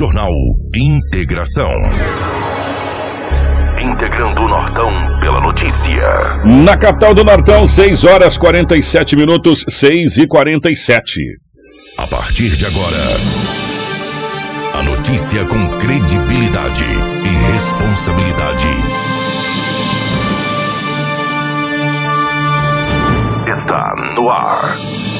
Jornal Integração. Integrando o Nortão pela notícia. Na capital do Nortão, 6 horas 47 minutos, 6 e 47. A partir de agora, a notícia com credibilidade e responsabilidade. Está no ar.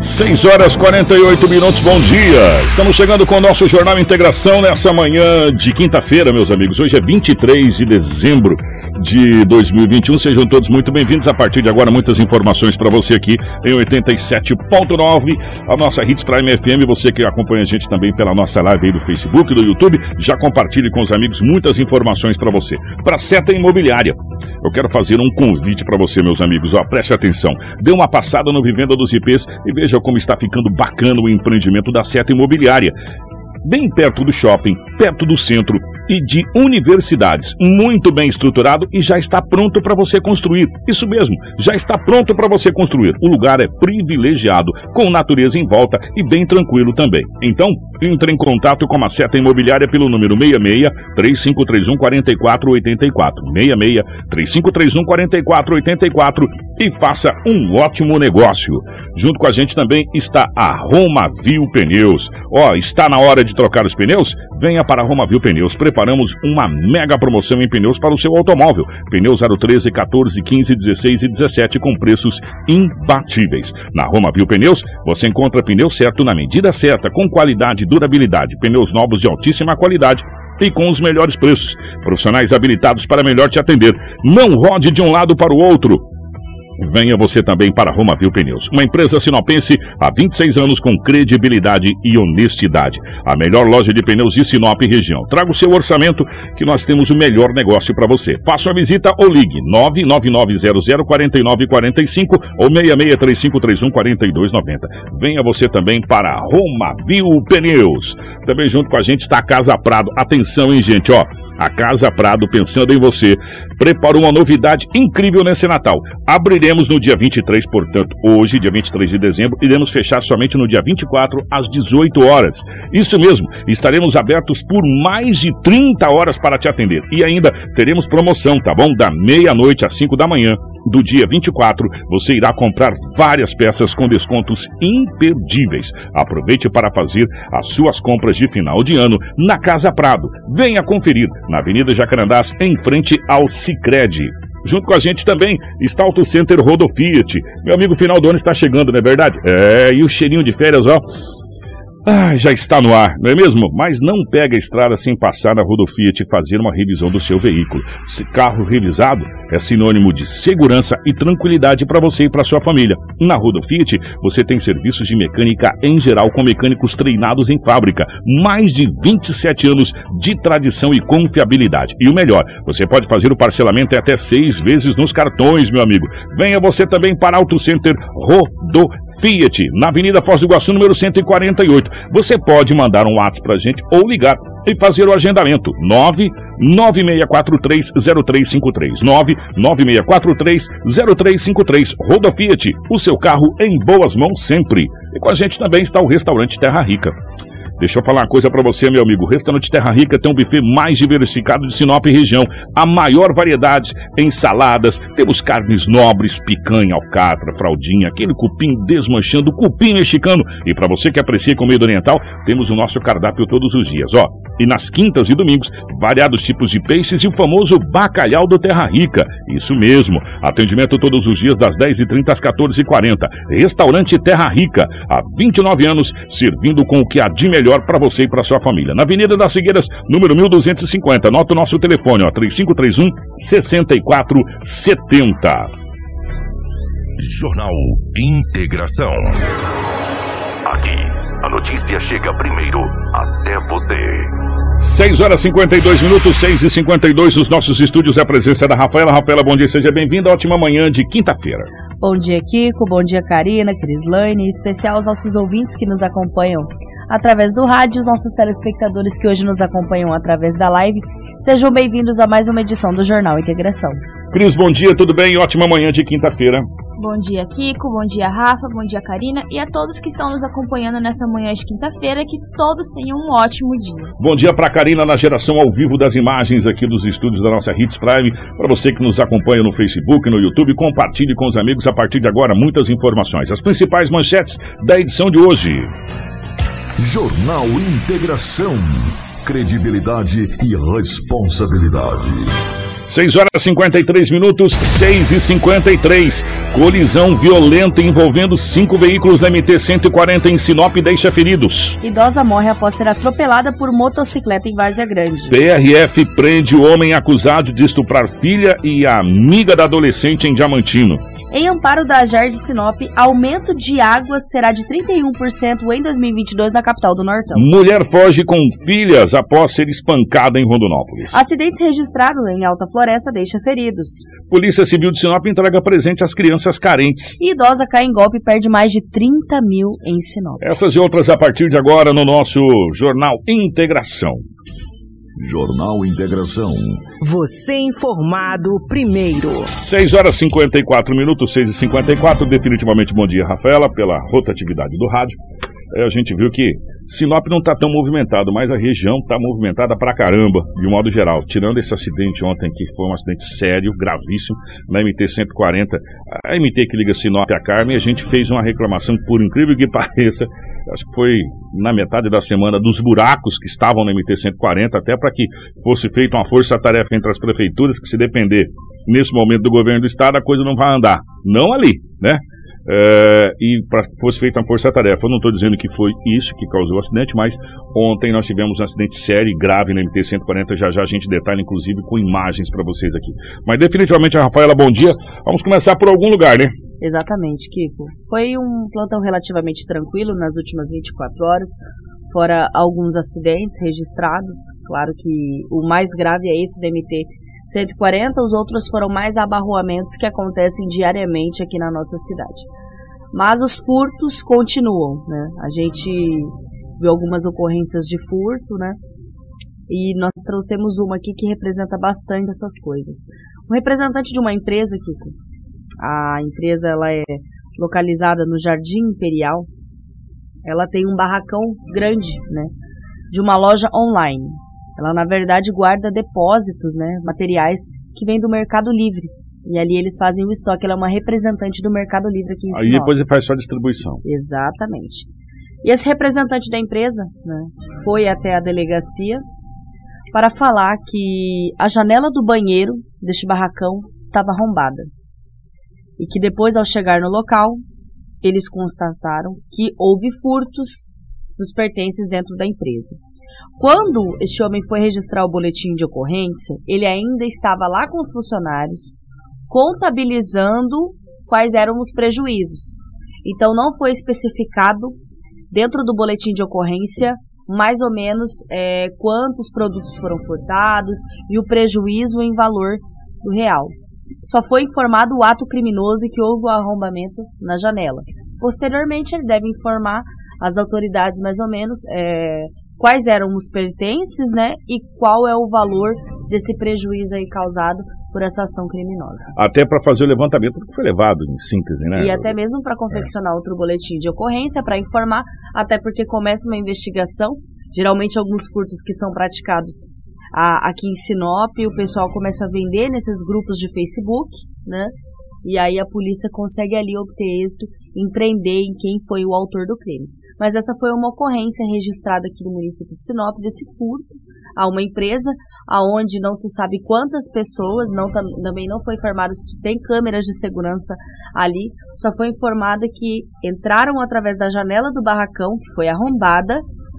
6 horas 48 minutos, bom dia. Estamos chegando com o nosso Jornal Integração nessa manhã de quinta-feira, meus amigos. Hoje é 23 de dezembro de 2021. Sejam todos muito bem-vindos. A partir de agora, muitas informações para você aqui em 87.9, a nossa Hits Prime FM. Você que acompanha a gente também pela nossa live aí do Facebook, do YouTube, já compartilhe com os amigos muitas informações para você. Para Seta Imobiliária, eu quero fazer um convite para você, meus amigos. Ó, preste atenção. Dê uma passada no Vivenda dos IPs e veja Veja como está ficando bacana o empreendimento da Seta Imobiliária. Bem perto do shopping, perto do centro, e de universidades, muito bem estruturado e já está pronto para você construir. Isso mesmo, já está pronto para você construir. O lugar é privilegiado, com natureza em volta e bem tranquilo também. Então, entre em contato com a Seta Imobiliária pelo número 66 3531 4484 66 3531 4484 e faça um ótimo negócio. Junto com a gente também está a Roma Viu Pneus. Ó, oh, está na hora de trocar os pneus? Venha para a Roma Viu Pneus preparamos uma mega promoção em pneus para o seu automóvel. Pneus 013, 14, 15, 16 e 17 com preços imbatíveis. Na Roma Viu Pneus, você encontra pneu certo na medida certa, com qualidade e durabilidade. Pneus novos de altíssima qualidade e com os melhores preços. Profissionais habilitados para melhor te atender. Não rode de um lado para o outro. Venha você também para Romavil Pneus, uma empresa sinopense há 26 anos com credibilidade e honestidade. A melhor loja de pneus de Sinop e região. Traga o seu orçamento que nós temos o melhor negócio para você. Faça a visita ou ligue 999004945 ou 6635314290. Venha você também para Romavil Pneus. Também junto com a gente está a Casa Prado. Atenção, hein, gente, ó. A Casa Prado, pensando em você, preparou uma novidade incrível nesse Natal. Abriremos no dia 23, portanto, hoje, dia 23 de dezembro, iremos fechar somente no dia 24, às 18 horas. Isso mesmo, estaremos abertos por mais de 30 horas para te atender. E ainda teremos promoção, tá bom? Da meia-noite às 5 da manhã do dia 24, você irá comprar várias peças com descontos imperdíveis. Aproveite para fazer as suas compras de final de ano na Casa Prado. Venha conferir na Avenida Jacarandás, em frente ao Sicredi. Junto com a gente também está Auto Center Rodo Fiat. Meu amigo, final do ano está chegando, não é verdade? É, e o cheirinho de férias, ó. Ah, já está no ar, não é mesmo? Mas não pega a estrada sem passar na Rodofiat e fazer uma revisão do seu veículo. Esse carro revisado é sinônimo de segurança e tranquilidade para você e para sua família. Na Rodofiat, você tem serviços de mecânica em geral com mecânicos treinados em fábrica. Mais de 27 anos de tradição e confiabilidade. E o melhor, você pode fazer o parcelamento até seis vezes nos cartões, meu amigo. Venha você também para Auto Center Rodofiat, na Avenida Foz do Iguaçu, número 148. Você pode mandar um WhatsApp para a gente ou ligar e fazer o agendamento. 996430353. 996430353. Roda Fiat, o seu carro em boas mãos sempre. E com a gente também está o restaurante Terra Rica. Deixa eu falar uma coisa para você, meu amigo. O restaurante Terra Rica tem um buffet mais diversificado de Sinop e região. A maior variedade em saladas. Temos carnes nobres, picanha, alcatra, fraldinha, aquele cupim desmanchando, cupim mexicano. E para você que aprecia comida oriental, temos o nosso cardápio todos os dias, ó. E nas quintas e domingos, variados tipos de peixes e o famoso bacalhau do Terra Rica. Isso mesmo. Atendimento todos os dias das 10h30 às 14h40. Restaurante Terra Rica. Há 29 anos, servindo com o que há de melhor melhor para você e para sua família. Na Avenida das Figueiras, número 1250. Anota o nosso telefone, ó, 3531 6470. Jornal Integração. Aqui, a notícia chega primeiro até você. 6 horas 52 minutos, 6 e 52 os nossos estúdios. É a presença da Rafaela. Rafaela, bom dia, seja bem-vinda. Ótima manhã de quinta-feira. Bom dia, Kiko. Bom dia, Karina, Crislane. Em especial aos nossos ouvintes que nos acompanham através do rádio, os nossos telespectadores que hoje nos acompanham através da live. Sejam bem-vindos a mais uma edição do Jornal Integração. Cris, bom dia, tudo bem? Ótima manhã de quinta-feira. Bom dia, Kiko. Bom dia, Rafa. Bom dia, Karina. E a todos que estão nos acompanhando nessa manhã de quinta-feira. Que todos tenham um ótimo dia. Bom dia para Karina na geração ao vivo das imagens aqui dos estúdios da nossa Hits Prime. Para você que nos acompanha no Facebook, no YouTube, compartilhe com os amigos a partir de agora muitas informações. As principais manchetes da edição de hoje. Jornal Integração. Credibilidade e responsabilidade. 6 horas e 53 minutos, 6 e 53. Colisão violenta envolvendo cinco veículos da MT-140 em Sinop deixa feridos. Idosa morre após ser atropelada por motocicleta em Várzea Grande. PRF prende o homem acusado de estuprar filha e amiga da adolescente em Diamantino. Em amparo da AGER de Sinop, aumento de água será de 31% em 2022 na capital do Nortão. Mulher foge com filhas após ser espancada em Rondonópolis. Acidentes registrados em Alta Floresta deixa feridos. Polícia Civil de Sinop entrega presente às crianças carentes. E idosa cai em golpe e perde mais de 30 mil em Sinop. Essas e outras a partir de agora no nosso Jornal Integração. Jornal Integração. Você informado primeiro. 6 horas e 54 minutos, 6 e 54 Definitivamente bom dia, Rafaela, pela rotatividade do rádio. É, a gente viu que Sinop não está tão movimentado, mas a região está movimentada pra caramba, de modo geral. Tirando esse acidente ontem, que foi um acidente sério, gravíssimo, na MT-140, a MT que liga Sinop a Carmen, a gente fez uma reclamação, por incrível que pareça, acho que foi na metade da semana, dos buracos que estavam na MT-140, até para que fosse feita uma força-tarefa entre as prefeituras, que se depender nesse momento do governo do estado, a coisa não vai andar. Não ali, né? É, e para fosse feita uma força-tarefa. Eu não estou dizendo que foi isso que causou o acidente, mas ontem nós tivemos um acidente sério e grave na MT-140. Já já a gente detalha, inclusive, com imagens para vocês aqui. Mas definitivamente, a Rafaela, bom dia. Vamos começar por algum lugar, né? Exatamente, Kiko. Foi um plantão relativamente tranquilo nas últimas 24 horas, fora alguns acidentes registrados. Claro que o mais grave é esse da MT 140, os outros foram mais abarroamentos que acontecem diariamente aqui na nossa cidade. Mas os furtos continuam, né? A gente viu algumas ocorrências de furto, né? E nós trouxemos uma aqui que representa bastante essas coisas. Um representante de uma empresa, Kiko, a empresa ela é localizada no Jardim Imperial, ela tem um barracão grande, né? De uma loja online. Ela, na verdade, guarda depósitos, né, materiais que vêm do Mercado Livre. E ali eles fazem o estoque. Ela é uma representante do Mercado Livre aqui em Sinop. Aí depois ele faz só a distribuição. Exatamente. E esse representante da empresa né, foi até a delegacia para falar que a janela do banheiro deste barracão estava arrombada. E que depois, ao chegar no local, eles constataram que houve furtos dos pertences dentro da empresa. Quando este homem foi registrar o boletim de ocorrência, ele ainda estava lá com os funcionários, contabilizando quais eram os prejuízos. Então, não foi especificado dentro do boletim de ocorrência mais ou menos é, quantos produtos foram furtados e o prejuízo em valor do real. Só foi informado o ato criminoso e que houve o arrombamento na janela. Posteriormente, ele deve informar as autoridades mais ou menos é, quais eram os pertences, né, e qual é o valor desse prejuízo aí causado por essa ação criminosa. Até para fazer o levantamento do que foi levado, em síntese, né? E até mesmo para confeccionar é. outro boletim de ocorrência, para informar, até porque começa uma investigação, geralmente alguns furtos que são praticados a, aqui em Sinop, o pessoal começa a vender nesses grupos de Facebook, né? E aí a polícia consegue ali obter êxito em prender em quem foi o autor do crime mas essa foi uma ocorrência registrada aqui no município de Sinop desse furto a uma empresa aonde não se sabe quantas pessoas, não também não foi informado se tem câmeras de segurança ali, só foi informada que entraram através da janela do barracão, que foi arrombada,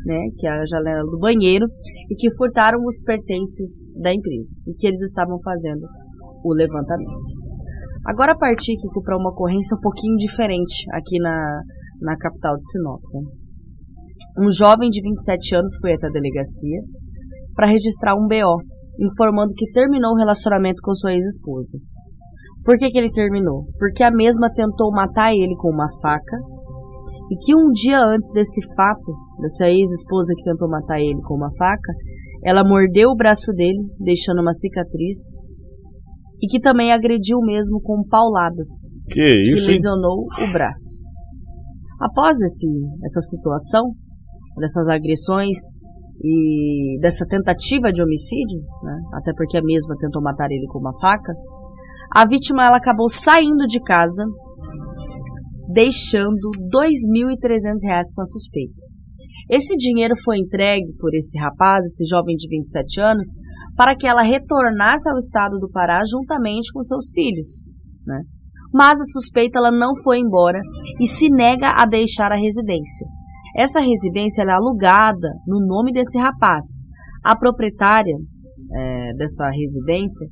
né, que é a janela do banheiro, e que furtaram os pertences da empresa, e que eles estavam fazendo o levantamento. Agora partir para uma ocorrência um pouquinho diferente aqui na, na capital de Sinop. Um jovem de 27 anos foi até a delegacia para registrar um BO, informando que terminou o relacionamento com sua ex-esposa. Por que, que ele terminou? Porque a mesma tentou matar ele com uma faca e que um dia antes desse fato, dessa ex-esposa que tentou matar ele com uma faca, ela mordeu o braço dele, deixando uma cicatriz, e que também agrediu mesmo com pauladas, Que isso, que hein? lesionou o braço. Após esse, essa situação, dessas agressões e dessa tentativa de homicídio, né, até porque a mesma tentou matar ele com uma faca, a vítima ela acabou saindo de casa, deixando R$ 2.300 com a suspeita. Esse dinheiro foi entregue por esse rapaz, esse jovem de 27 anos, para que ela retornasse ao estado do Pará juntamente com seus filhos. Né? Mas a suspeita ela não foi embora e se nega a deixar a residência. Essa residência é alugada no nome desse rapaz. A proprietária é, dessa residência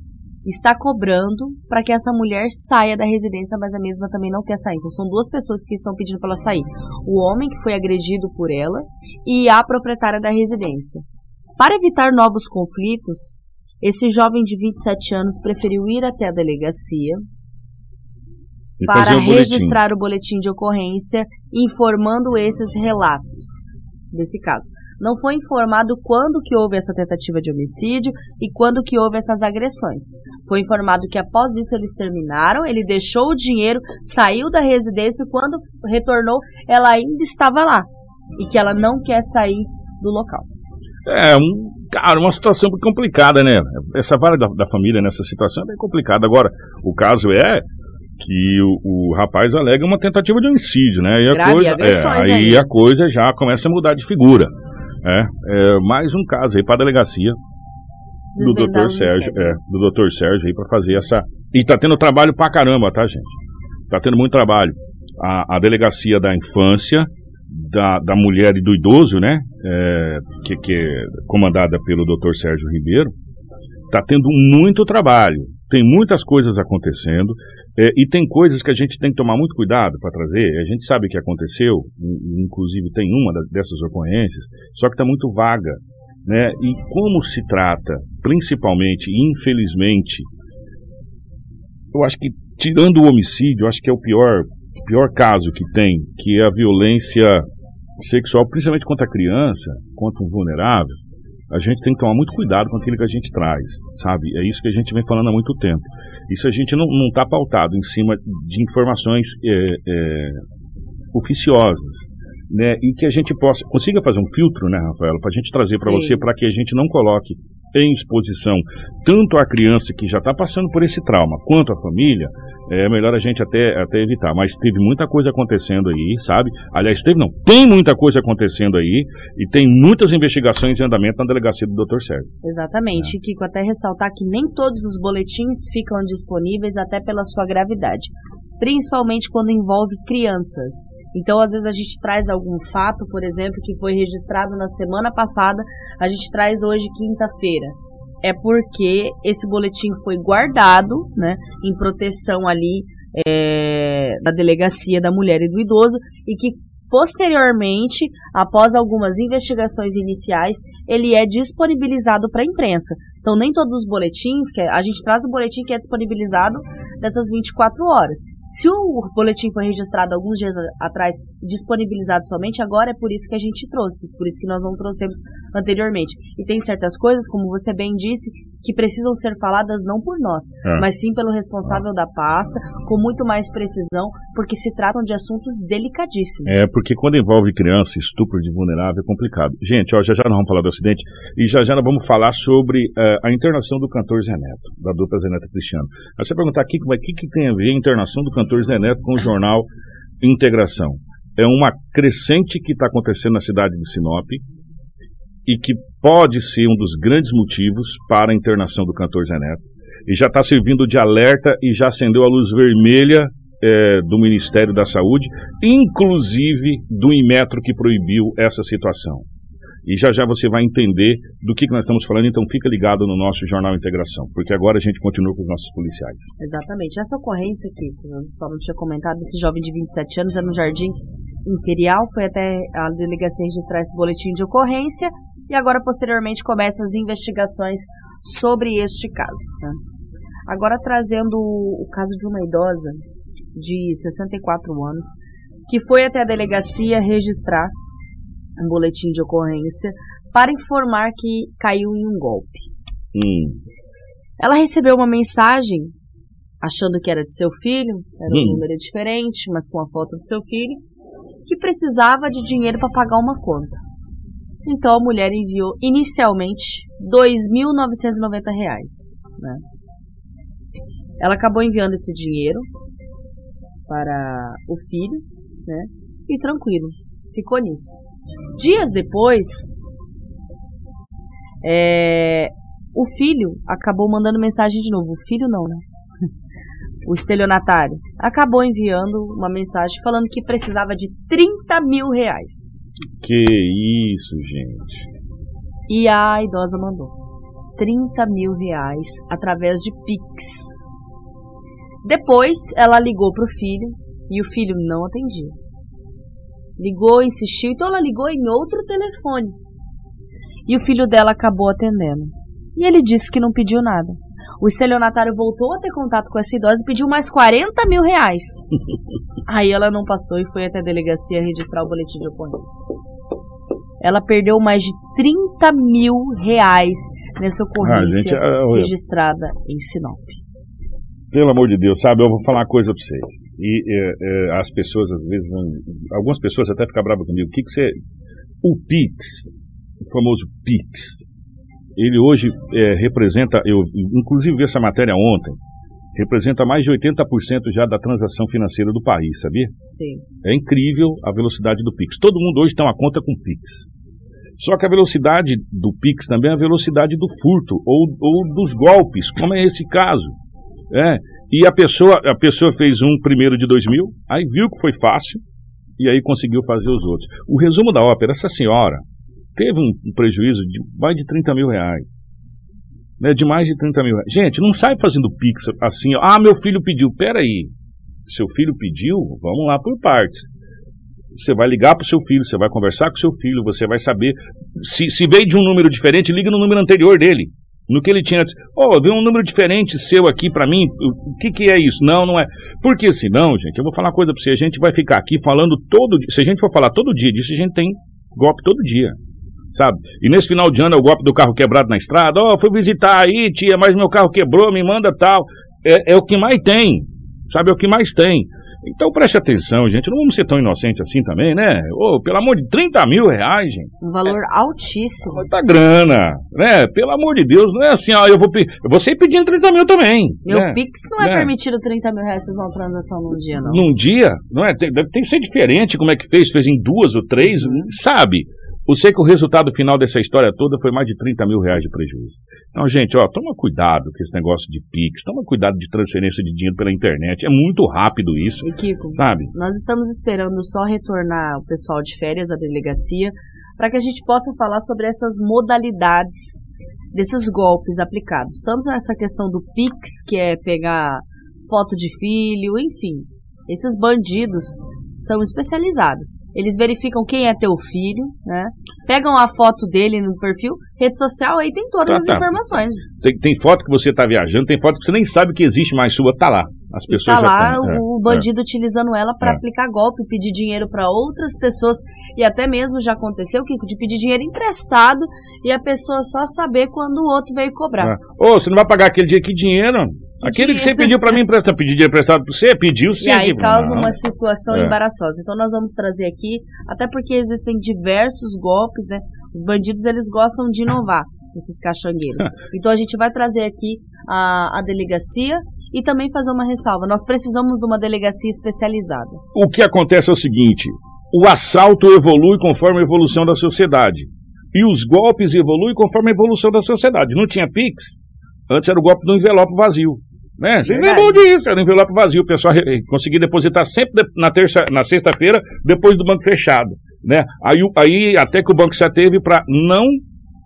está cobrando para que essa mulher saia da residência, mas a mesma também não quer sair. Então são duas pessoas que estão pedindo para ela sair: o homem que foi agredido por ela e a proprietária da residência. Para evitar novos conflitos, esse jovem de 27 anos preferiu ir até a delegacia E para registrar o boletim de ocorrência, informando esses relatos desse caso. Não foi informado quando que houve essa tentativa de homicídio e quando que houve essas agressões. Foi informado que após isso eles terminaram, ele deixou o dinheiro, saiu da residência e quando retornou, ela ainda estava lá e que ela não quer sair do local. É, um, cara, uma situação complicada, né? Essa vara da, da família nessa situação é bem complicada. Agora, o caso é que o, o rapaz alega uma tentativa de homicídio, né? E a Grave, coisa, é, aí a coisa já começa a mudar de figura. É, é mais um caso aí para a delegacia do Desvendar os Sérgio, é, do doutor Sérgio aí para fazer essa. E tá tendo trabalho pra caramba, tá, gente? Tá tendo muito trabalho. A, a delegacia da infância, da, da mulher e do idoso, né? É, que, que é comandada pelo doutor Sérgio Ribeiro, tá tendo muito trabalho. Tem muitas coisas acontecendo. é, e tem coisas que a gente tem que tomar muito cuidado para trazer. A gente sabe que aconteceu, in- inclusive tem uma dessas ocorrências, só que está muito vaga né? E como se trata, principalmente, infelizmente, eu acho que tirando o homicídio, eu acho que é o pior, pior caso que tem, que é a violência sexual, principalmente contra a criança, contra um vulnerável. A gente tem que tomar muito cuidado com aquilo que a gente traz, sabe? É isso que a gente vem falando há muito tempo. Isso a gente não está pautado em cima de informações é, é, oficiosas né, e que a gente possa consiga fazer um filtro, né, Rafaela, para a gente trazer para você, para que a gente não coloque em exposição tanto a criança que já está passando por esse trauma, quanto a família, é melhor a gente até, até evitar. Mas teve muita coisa acontecendo aí, sabe? Aliás, teve não, tem muita coisa acontecendo aí e tem muitas investigações em andamento na delegacia do Dr. Sérgio. Exatamente, e Kiko, até ressaltar que nem todos os boletins ficam disponíveis até pela sua gravidade, principalmente quando envolve crianças. Então, às vezes a gente traz algum fato, por exemplo, que foi registrado na semana passada, a gente traz hoje quinta-feira. É porque esse boletim foi guardado, né, em proteção ali é, da delegacia da mulher e do idoso e que posteriormente, após algumas investigações iniciais, ele é disponibilizado para a imprensa. Então, nem todos os boletins, que a gente traz o boletim que é disponibilizado nessas 24 horas. Se o boletim foi registrado alguns dias atrás e disponibilizado somente agora, é por isso que a gente trouxe, por isso que nós não trouxemos anteriormente. E tem certas coisas, como você bem disse, que precisam ser faladas não por nós, É. mas sim pelo responsável da pasta, com muito mais precisão, porque se tratam de assuntos delicadíssimos. É, porque quando envolve criança, estupro de vulnerável é complicado. Gente, ó, já já nós vamos falar do acidente e já já nós vamos falar sobre eh, a internação do cantor Zé Neto, da dupla Zé Neto Cristiano. Aí você perguntar aqui, o que, que tem a ver a internação do cantor Zé Neto com o jornal Integração? É uma crescente que está acontecendo na cidade de Sinop e que pode ser um dos grandes motivos para a internação do cantor Zé Neto. E já está servindo de alerta e já acendeu a luz vermelha eh, do Ministério da Saúde, inclusive do Inmetro que proibiu essa situação. E já já você vai entender do que, que nós estamos falando, então fica ligado no nosso Jornal Integração, porque agora a gente continua com os nossos policiais. Exatamente. Essa ocorrência que eu só não tinha comentado, desse jovem de 27 anos, é no Jardim Imperial, foi até a delegacia registrar esse boletim de ocorrência E agora, posteriormente, começam as investigações sobre este caso. Né? Agora, trazendo o caso de uma idosa de 64 anos que foi até a delegacia registrar um boletim de ocorrência para informar que caiu em um golpe. Hum. Ela recebeu uma mensagem achando que era de seu filho, era um Hum. número diferente, mas com a foto do seu filho, que precisava de dinheiro para pagar uma conta. Então a mulher enviou inicialmente 2.990 reais. Né? Ela acabou enviando esse dinheiro para o filho, né? E tranquilo, ficou nisso. Dias depois, é, o filho acabou mandando mensagem de novo. O filho não, né? O estelionatário acabou enviando uma mensagem falando que precisava de 30 mil reais. Que isso, gente. E a idosa mandou 30 mil reais através de Pix. Depois ela ligou pro filho e o filho não atendia. Ligou, insistiu, então ela ligou em outro telefone. E o filho dela acabou atendendo. E ele disse que não pediu nada. O estelionatário voltou a ter contato com essa idosa e pediu mais 40 mil reais. Aí ela não passou e foi até a delegacia registrar o boletim de ocorrência. Ela perdeu mais de 30 mil reais nessa Ah, ocorrência gente, ah, olha, registrada em Sinop. pelo amor de Deus, sabe, eu vou falar uma coisa pra vocês. E é, é, as pessoas, às vezes, vão- algumas pessoas até ficam bravas comigo. O que, que você. O Pix, o famoso Pix, ele hoje é, representa, eu inclusive vi essa matéria ontem, representa mais de 80% já da transação financeira do país, sabia? Sim. É incrível a velocidade do Pix. Todo mundo hoje tem uma conta com Pix. Só que a velocidade do Pix também é a velocidade do furto ou, ou dos golpes, como é esse caso. É. E a pessoa, a pessoa fez um primeiro de 2 mil, aí viu que foi fácil e aí conseguiu fazer os outros. O resumo da ópera, essa senhora teve um, um prejuízo de mais de 30 mil reais. Né, de mais de 30 mil reais. Gente, não sai fazendo Pix assim, ó, ah, meu filho pediu. Peraí, seu filho pediu, vamos lá por partes. Você vai ligar para o seu filho, você vai conversar com o seu filho, você vai saber. Se, se veio de um número diferente, liga no número anterior dele. No que ele tinha antes. Oh, veio um número diferente seu aqui para mim. O que, que é isso? Não, não é. Porque senão, gente, eu vou falar uma coisa para você. A gente vai ficar aqui falando todo dia. Se a gente for falar todo dia disso, a gente tem golpe todo dia. Sabe? E nesse final de ano é o golpe do carro quebrado na estrada. Ó, fui visitar aí, tia, mas meu carro quebrou, me manda tal. É, é o que mais tem. Sabe? É o que mais tem. Então preste atenção, gente. Não vamos ser tão inocentes assim também, né? Ô, pelo amor de 30 mil reais, gente. Um valor altíssimo. Muita grana, né? Pelo amor de Deus, não é assim, ó, eu vou, eu vou sair pedindo 30 mil também. Meu né? Pix não é né? permitido 30 mil reais fazer uma transação num dia, não. Num dia, não é? Tem, deve tem que ser diferente como é que fez, fez em duas ou três, sabe? Eu sei que o resultado final dessa história toda foi mais de 30 mil reais de prejuízo. Então, gente, ó, toma cuidado com esse negócio de Pix, toma cuidado de transferência de dinheiro pela internet. É muito rápido isso, E Kiko, sabe? nós estamos esperando só retornar o pessoal de férias à delegacia para que a gente possa falar sobre essas modalidades desses golpes aplicados. Tanto essa questão do Pix, que é pegar foto de filho, enfim. Esses bandidos são especializados. Eles verificam quem é teu filho, né? Pegam a foto dele no perfil, rede social, aí tem todas Tá, as tá. informações. Tem, tem foto que você tá viajando, tem foto que você nem sabe que existe mais sua, tá lá. As E pessoas tá já lá é, o bandido utilizando ela para É. aplicar golpe, pedir dinheiro para outras pessoas e até mesmo já aconteceu Kiko, de pedir dinheiro emprestado e a pessoa só saber quando o outro veio cobrar. É. Ô, você não vai pagar aquele dia que dinheiro? Aquele que você pediu pra mim emprestar, pedir emprestado pra você, pediu sim. E aí causa uma situação É. embaraçosa. Então nós vamos trazer aqui, até porque existem diversos golpes, né? Os bandidos eles gostam de inovar, esses caixangueiros. Então a gente vai trazer aqui a, a delegacia e também fazer uma ressalva. Nós precisamos de uma delegacia especializada. O que acontece é o seguinte: o assalto evolui conforme a evolução da sociedade. E os golpes evoluem conforme a evolução da sociedade. Não tinha Pix? Antes era o golpe do envelope vazio. Né? Vocês lembram disso? Era o envelope vazio. O pessoal re- conseguia depositar sempre na, terça, na sexta-feira, depois do banco fechado. Né? Aí, aí até que o banco se ateve para não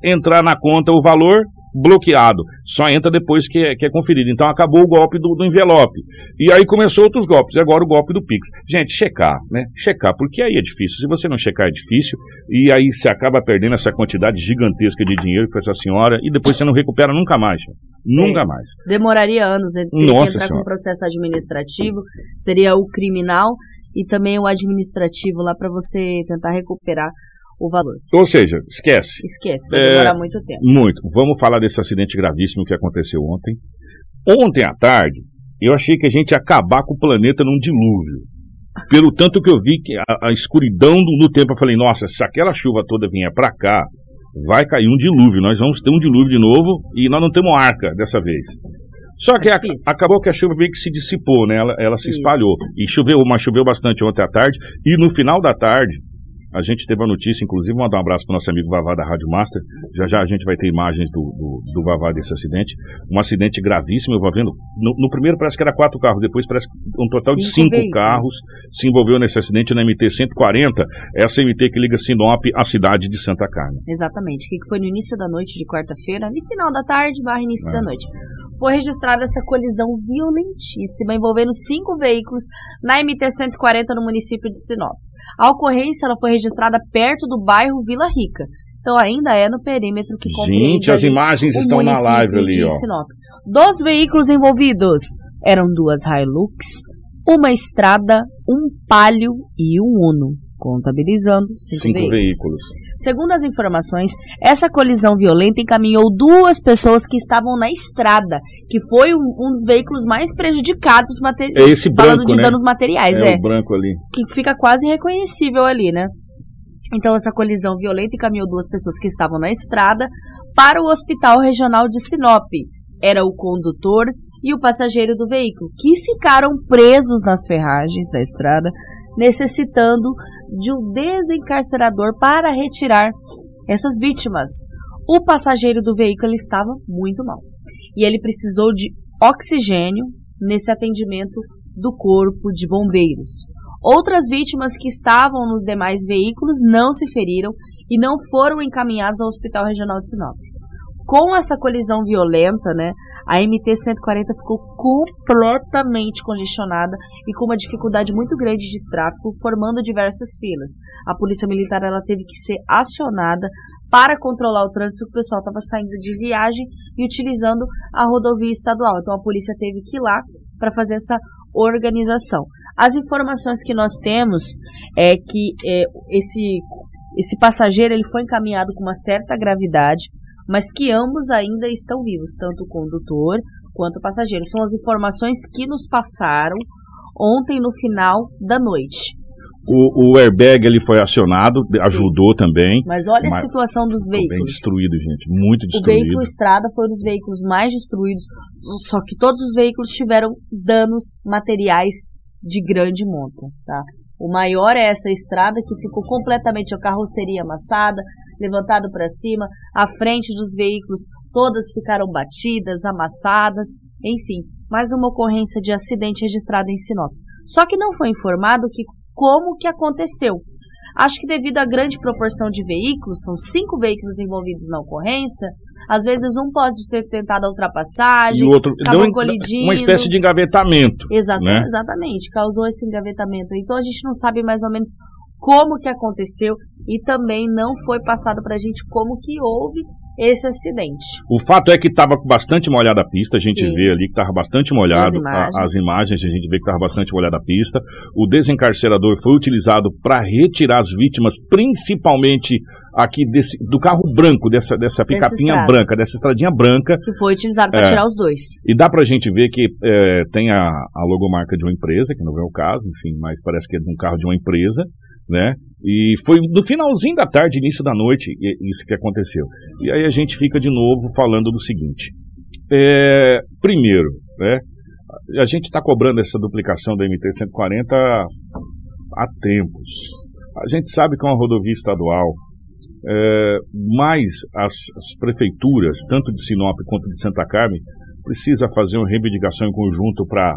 entrar na conta o valor bloqueado. Só entra depois que é, que é conferido. Então acabou o golpe do, do, envelope. E aí começou outros golpes. E agora o golpe do Pix. Gente, checar, né? Checar, porque aí é difícil. Se você não checar, é difícil. E aí você acaba perdendo essa quantidade gigantesca de dinheiro com essa senhora. E depois você não recupera nunca mais. Nunca é. mais. Demoraria anos. Ele teria Nossa entrar senhora. com processo administrativo. Seria o criminal e também o administrativo lá para você tentar recuperar o valor. Ou seja, esquece. Esquece, vai demorar é, muito tempo. Muito. Vamos falar desse acidente gravíssimo que aconteceu ontem. Ontem à tarde, eu achei que a gente ia acabar com o planeta num dilúvio. Pelo tanto que eu vi que a, a escuridão do, do, tempo, eu falei, nossa, se aquela chuva toda vier para cá, vai cair um dilúvio. Nós vamos ter um dilúvio de novo e nós não temos arca dessa vez. Só que é a, acabou que a chuva meio que se dissipou, né? Ela, ela se Isso. espalhou. E choveu, mas choveu bastante ontem à tarde. E no final da tarde, a gente teve a notícia, inclusive, mandar um abraço para o nosso amigo Vavá da Rádio Master. Já já a gente vai ter imagens do, do, do Vavá desse acidente. Um acidente gravíssimo envolvendo. No, no, primeiro parece que era quatro carros, depois parece um total cinco de cinco veículos. carros se envolveu nesse acidente na MT-140, essa MT que liga Sinop à cidade de Santa Carmen. Exatamente, que foi no início da noite de quarta-feira, no final da tarde, barra início é. da noite. Foi registrada essa colisão violentíssima envolvendo cinco veículos na MT-140 no município de Sinop. A ocorrência ela foi registrada perto do bairro Vila Rica. Então ainda é no perímetro que compreende Gente, as imagens estão na live ali, ó. Sinop. Dos veículos envolvidos eram duas Hilux, uma Estrada, um Palio e um Uno, contabilizando cinco, cinco veículos. veículos. Segundo as informações, essa colisão violenta encaminhou duas pessoas que estavam na estrada, que foi um, um dos veículos mais prejudicados é esse branco, falando de né? danos materiais, é, é. O branco ali. Que fica quase irreconhecível ali, né? Então essa colisão violenta encaminhou duas pessoas que estavam na estrada para o Hospital Regional de Sinop. Era o condutor e o passageiro do veículo, que ficaram presos nas ferragens da estrada, necessitando de um desencarcerador para retirar essas vítimas. O passageiro do veículo estava muito mal e ele precisou de oxigênio nesse atendimento do corpo de bombeiros. Outras vítimas que estavam nos demais veículos não se feriram e não foram encaminhados ao Hospital Regional de Sinop. Com essa colisão violenta, né, a MT-140 ficou completamente congestionada e com uma dificuldade muito grande de tráfego, formando diversas filas. A Polícia Militar ela teve que ser acionada para controlar o trânsito, o pessoal estava saindo de viagem e utilizando a rodovia estadual. Então a polícia teve que ir lá para fazer essa organização. As informações que nós temos é que é, esse, esse passageiro ele foi encaminhado com uma certa gravidade mas que ambos ainda estão vivos, tanto o condutor quanto o passageiro. São as informações que nos passaram ontem no final da noite. O, o airbag ele foi acionado, Sim. ajudou também. Mas olha a situação dos veículos. Bem destruído, gente, muito destruído. O veículo estrada foi um dos veículos mais destruídos, só que todos os veículos tiveram danos materiais de grande monta, tá? O maior é essa estrada que ficou completamente a carroceria amassada, levantado para cima, a frente dos veículos todas ficaram batidas, amassadas, enfim, mais uma ocorrência de acidente registrada em Sinop. Só que não foi informado que como que aconteceu. Acho que devido à grande proporção de veículos, são cinco veículos envolvidos na ocorrência, às vezes um pode ter tentado a ultrapassagem, e o outro acabou deu colidindo. Uma espécie de engavetamento. Exato, né? Exatamente, causou esse engavetamento. Então a gente não sabe mais ou menos como que aconteceu e também não foi passado para a gente como que houve esse acidente. O fato é que estava bastante molhada a pista, a gente Sim. vê ali que estava bastante molhado as imagens. A, as imagens, a gente vê que estava bastante molhada a pista. O desencarcerador foi utilizado para retirar as vítimas, principalmente aqui desse, do carro branco, dessa, dessa picapinha branca, dessa estradinha branca. Que foi utilizado para é, tirar os dois. E dá para a gente ver que é, tem a, a logomarca de uma empresa, que não é o caso, enfim, mas parece que é de um carro de uma empresa né? E foi no finalzinho da tarde, início da noite, isso que aconteceu. E aí a gente fica de novo falando do seguinte. É, primeiro, né? A gente está cobrando essa duplicação da MT-140 há tempos. A gente sabe que é uma rodovia estadual, é, mas as, as, prefeituras, tanto de Sinop quanto de Santa Carmen, precisa fazer uma reivindicação em conjunto para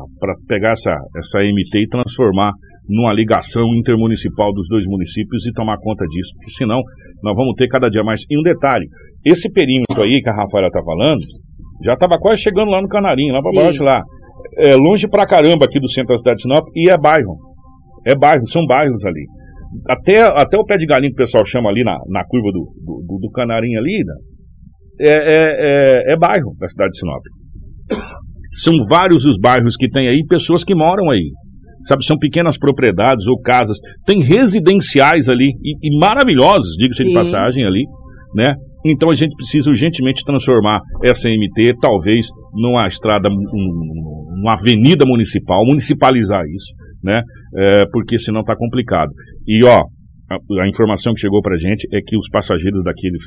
pegar essa, essa MT e transformar numa ligação intermunicipal dos dois municípios e tomar conta disso, porque senão nós vamos ter cada dia mais. E um detalhe, esse perímetro aí que a Rafaela está falando, já estava quase chegando lá no Canarinho, lá para baixo lá. É longe pra caramba aqui do centro da cidade de Sinop e é bairro. É bairro, são bairros ali. Até, até o pé de galinha que o pessoal chama ali na, na curva do, do, do Canarinho ali, né? é, é, é, é bairro da cidade de Sinop. São vários os bairros que tem aí, pessoas que moram aí. Sabe, são pequenas propriedades ou casas. Tem residenciais ali, e, e maravilhosos, diga-se de passagem ali, né? Então a gente precisa urgentemente transformar essa MT, talvez, numa estrada, um, uma avenida municipal, municipalizar isso, né? É, porque senão está complicado. E ó, a, a, informação que chegou pra gente é que os passageiros daquele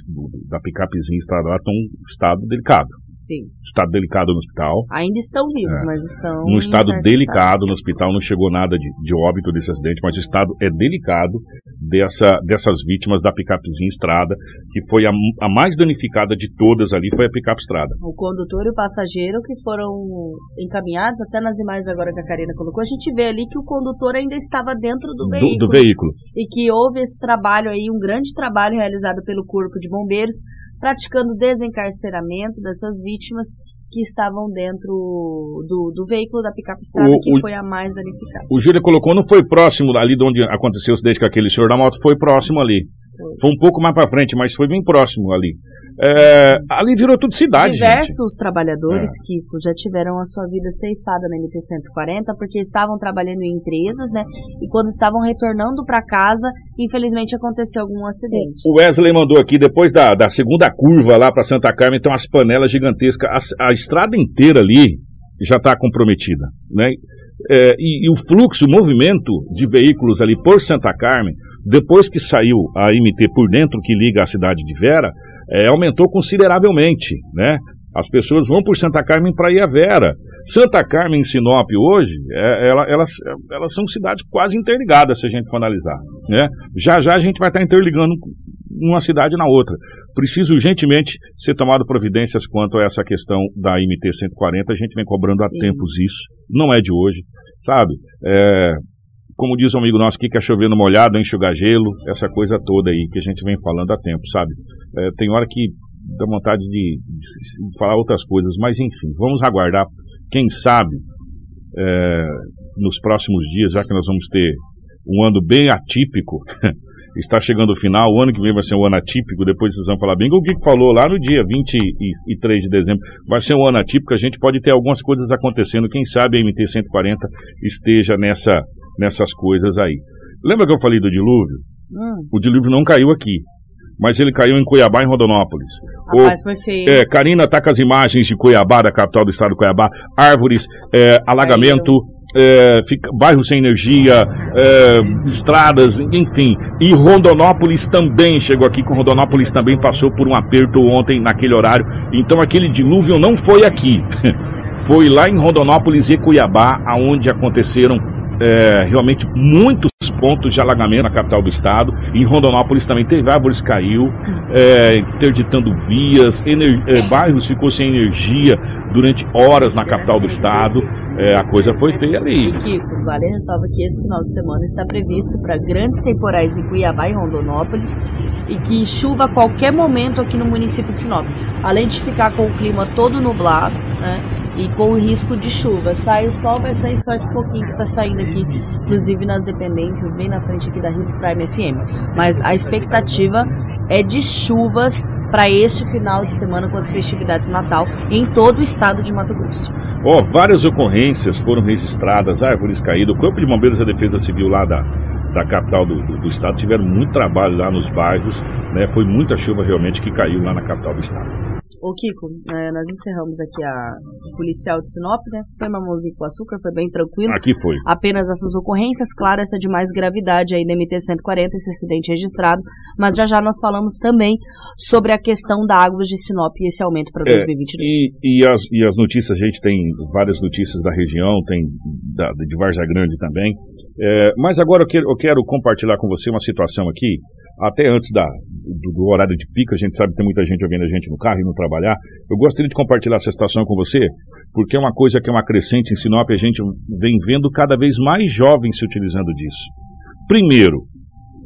da picapezinha estrada lá estão em estado delicado. Sim. Estado delicado no hospital. Ainda estão vivos, é. mas estão. No estado delicado estado. no hospital, não chegou nada de, de óbito desse acidente, mas o estado é delicado dessa, dessas vítimas da picapezinha estrada, que foi a, a mais danificada de todas ali, foi a picape estrada. O condutor e o passageiro que foram encaminhados, até nas imagens agora que a Karina colocou, a gente vê ali que o condutor ainda estava dentro do veículo. Do, do veículo. E que houve esse trabalho aí, um grande trabalho realizado pelo Corpo de Bombeiros, praticando desencarceramento dessas vítimas que estavam dentro do, do veículo da picape estrada, o, que o, foi a mais danificada. O Júlio colocou, não foi próximo ali de onde aconteceu o acidente com aquele senhor da moto, foi próximo ali. Foi, foi um pouco mais para frente, mas foi bem próximo ali. É, ali virou tudo cidade. Diversos gente. trabalhadores, é. Kiko, já tiveram a sua vida ceifada na MT-140 porque estavam trabalhando em empresas, né? E quando estavam retornando para casa, infelizmente aconteceu algum acidente. O Wesley mandou aqui, depois da, da segunda curva lá para Santa Carmen, tem umas panelas gigantescas. A, a estrada inteira ali já está comprometida, né? É, e, e, o fluxo, o movimento de veículos ali por Santa Carmen, depois que saiu a MT por dentro, que liga a cidade de Vera, é, aumentou consideravelmente, né? As pessoas vão por Santa Carmen para ir a Vera. Santa Carmen e Sinop hoje, é, ela, elas, elas são cidades quase interligadas, se a gente for analisar. Né? Já já a gente vai estar interligando uma cidade na outra. Precisa urgentemente ser tomado providências quanto a essa questão da MT 140. A gente vem cobrando Sim. há tempos isso. Não é de hoje, sabe? É, como diz um amigo nosso aqui, quer chover no molhado, enxugar gelo, essa coisa toda aí que a gente vem falando há tempo, sabe? É, tem hora que dá vontade de, de, de, falar outras coisas, mas enfim, vamos aguardar. Quem sabe é, nos próximos dias, já que nós vamos ter um ano bem atípico, está chegando o final, o ano que vem vai ser um ano atípico, depois vocês vão falar bem o que falou lá no dia 23 de dezembro, vai ser um ano atípico, a gente pode ter algumas coisas acontecendo, quem sabe a MT-140 esteja nessa, nessas coisas aí. Lembra que eu falei do dilúvio? Hum. O dilúvio não caiu aqui mas ele caiu em Cuiabá, em Rondonópolis. Rapaz, o, foi feio. É, Karina tá com as imagens de Cuiabá, da capital do estado de Cuiabá, árvores, é, alagamento, é, fica, bairro sem energia, é, estradas, enfim. E Rondonópolis também chegou aqui, com Rondonópolis também passou por um aperto ontem, naquele horário. Então aquele dilúvio não foi aqui. foi lá em Rondonópolis e Cuiabá, aonde aconteceram é, realmente muitos pontos de alagamento na capital do estado. Em Rondonópolis também teve árvores caiu, é, interditando vias, é, bairros ficou sem energia durante horas na capital do estado. É, a coisa foi feia ali. E Kiko, vale ressalva que esse final de semana está previsto para grandes temporais em Cuiabá e Rondonópolis e que chuva a qualquer momento aqui no município de Sinop. Além de ficar com o clima todo nublado, né? E com o risco de chuva. Sai o sol, vai sair só esse pouquinho que está saindo aqui, inclusive nas dependências, bem na frente aqui da Hits Prime FM. Mas a expectativa é de chuvas para este final de semana com as festividades de Natal em todo o estado de Mato Grosso. Ó, oh, várias ocorrências foram registradas, árvores caídas, o Corpo de Bombeiros da Defesa Civil lá da, da capital do, do, do, estado tiveram muito trabalho lá nos bairros, né? Foi muita chuva realmente que caiu lá na capital do estado. Ô Kiko, é, nós encerramos aqui a policial de Sinop, né? Foi uma mãozinha com açúcar, foi bem tranquilo. Aqui foi. Apenas essas ocorrências, claro, essa de mais gravidade aí da MT-140, esse acidente registrado. Mas já já nós falamos também sobre a questão da Águas de Sinop e esse aumento para 2022. É, e, e, as, e as notícias, a gente tem várias notícias da região, tem da, de Varja Grande também. É, mas agora eu quero, eu quero compartilhar com você uma situação aqui até antes da, do, do, horário de pico, a gente sabe que tem muita gente ouvindo a gente no carro e não trabalhar. Eu gostaria de compartilhar essa situação com você, porque é uma coisa que é uma crescente em Sinop, a gente vem vendo cada vez mais jovens se utilizando disso. Primeiro,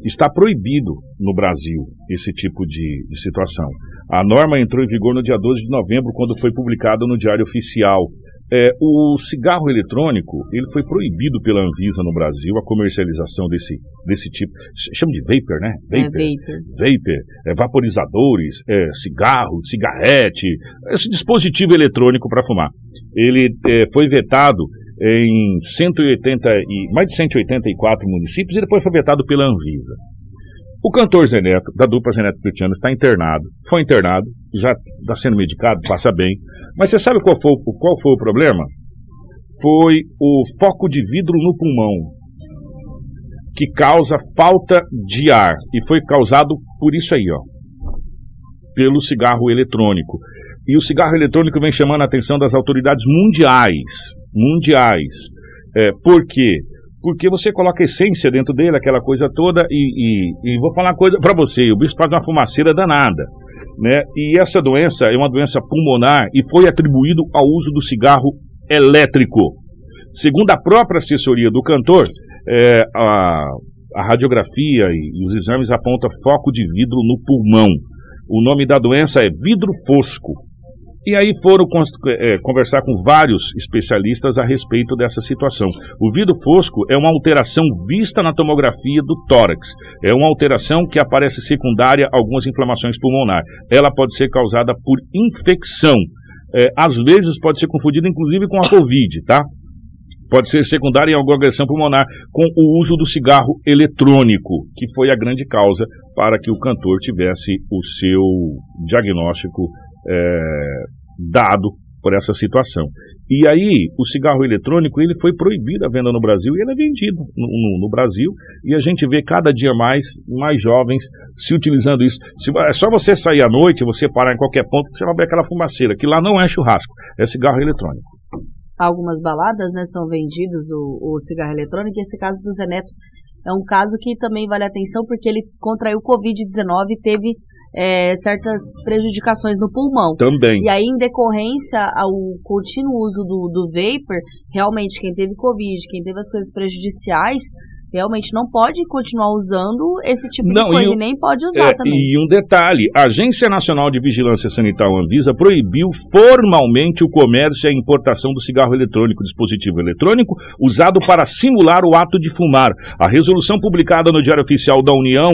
está proibido no Brasil esse tipo de, de situação. A norma entrou em vigor no dia 12 de novembro, quando foi publicado no Diário Oficial. É, o cigarro eletrônico ele foi proibido pela Anvisa no Brasil a comercialização desse, desse tipo. Chama de vapor, né? É, vapor. É, vapor. vapor é, vaporizadores, é, cigarro, cigarrete, esse dispositivo eletrônico para fumar. Ele é, foi vetado em 180 e, mais de 184 municípios e depois foi vetado pela Anvisa. O cantor Zeneto, da dupla Zeneto Cristiano, está internado, foi internado, já está sendo medicado, passa bem. Mas você sabe qual foi, qual foi o problema? Foi o foco de vidro no pulmão, que causa falta de ar. E foi causado por isso aí, ó. Pelo cigarro eletrônico. E o cigarro eletrônico vem chamando a atenção das autoridades mundiais. Mundiais. É, por quê? porque você coloca essência dentro dele, aquela coisa toda, e, e, e vou falar uma coisa para você, o bicho faz uma fumaceira danada, né? E essa doença é uma doença pulmonar e foi atribuído ao uso do cigarro elétrico. Segundo a própria assessoria do cantor, é, a, a radiografia e, e os exames apontam foco de vidro no pulmão. O nome da doença é vidro fosco. E aí foram é, conversar com vários especialistas a respeito dessa situação. O vidro fosco é uma alteração vista na tomografia do tórax. É uma alteração que aparece secundária a algumas inflamações pulmonares. Ela pode ser causada por infecção. É, às vezes pode ser confundida inclusive com a Covid, tá? Pode ser secundária em alguma agressão pulmonar com o uso do cigarro eletrônico, que foi a grande causa para que o cantor tivesse o seu diagnóstico é, dado por essa situação. E aí, o cigarro eletrônico ele foi proibido a venda no Brasil e ele é vendido no, no, no, Brasil. E a gente vê cada dia mais, mais jovens se utilizando isso. Se, é só você sair à noite, você parar em qualquer ponto, você vai ver aquela fumaceira, que lá não é churrasco, é cigarro eletrônico. Algumas baladas né, são vendidos o, o cigarro eletrônico, e esse caso do Zeneto é um caso que também vale atenção, porque ele contraiu Covid-19 e teve é, certas prejudicações no pulmão. Também. E aí, em decorrência ao contínuo uso do, do vapor, realmente quem teve Covid, quem teve as coisas prejudiciais, realmente não pode continuar usando esse tipo não, de coisa e, um, e, nem pode usar é, também. E um detalhe, a Agência Nacional de Vigilância Sanitária Anvisa proibiu formalmente o comércio e a importação do cigarro eletrônico, dispositivo eletrônico, usado para simular o ato de fumar. A resolução publicada no Diário Oficial da União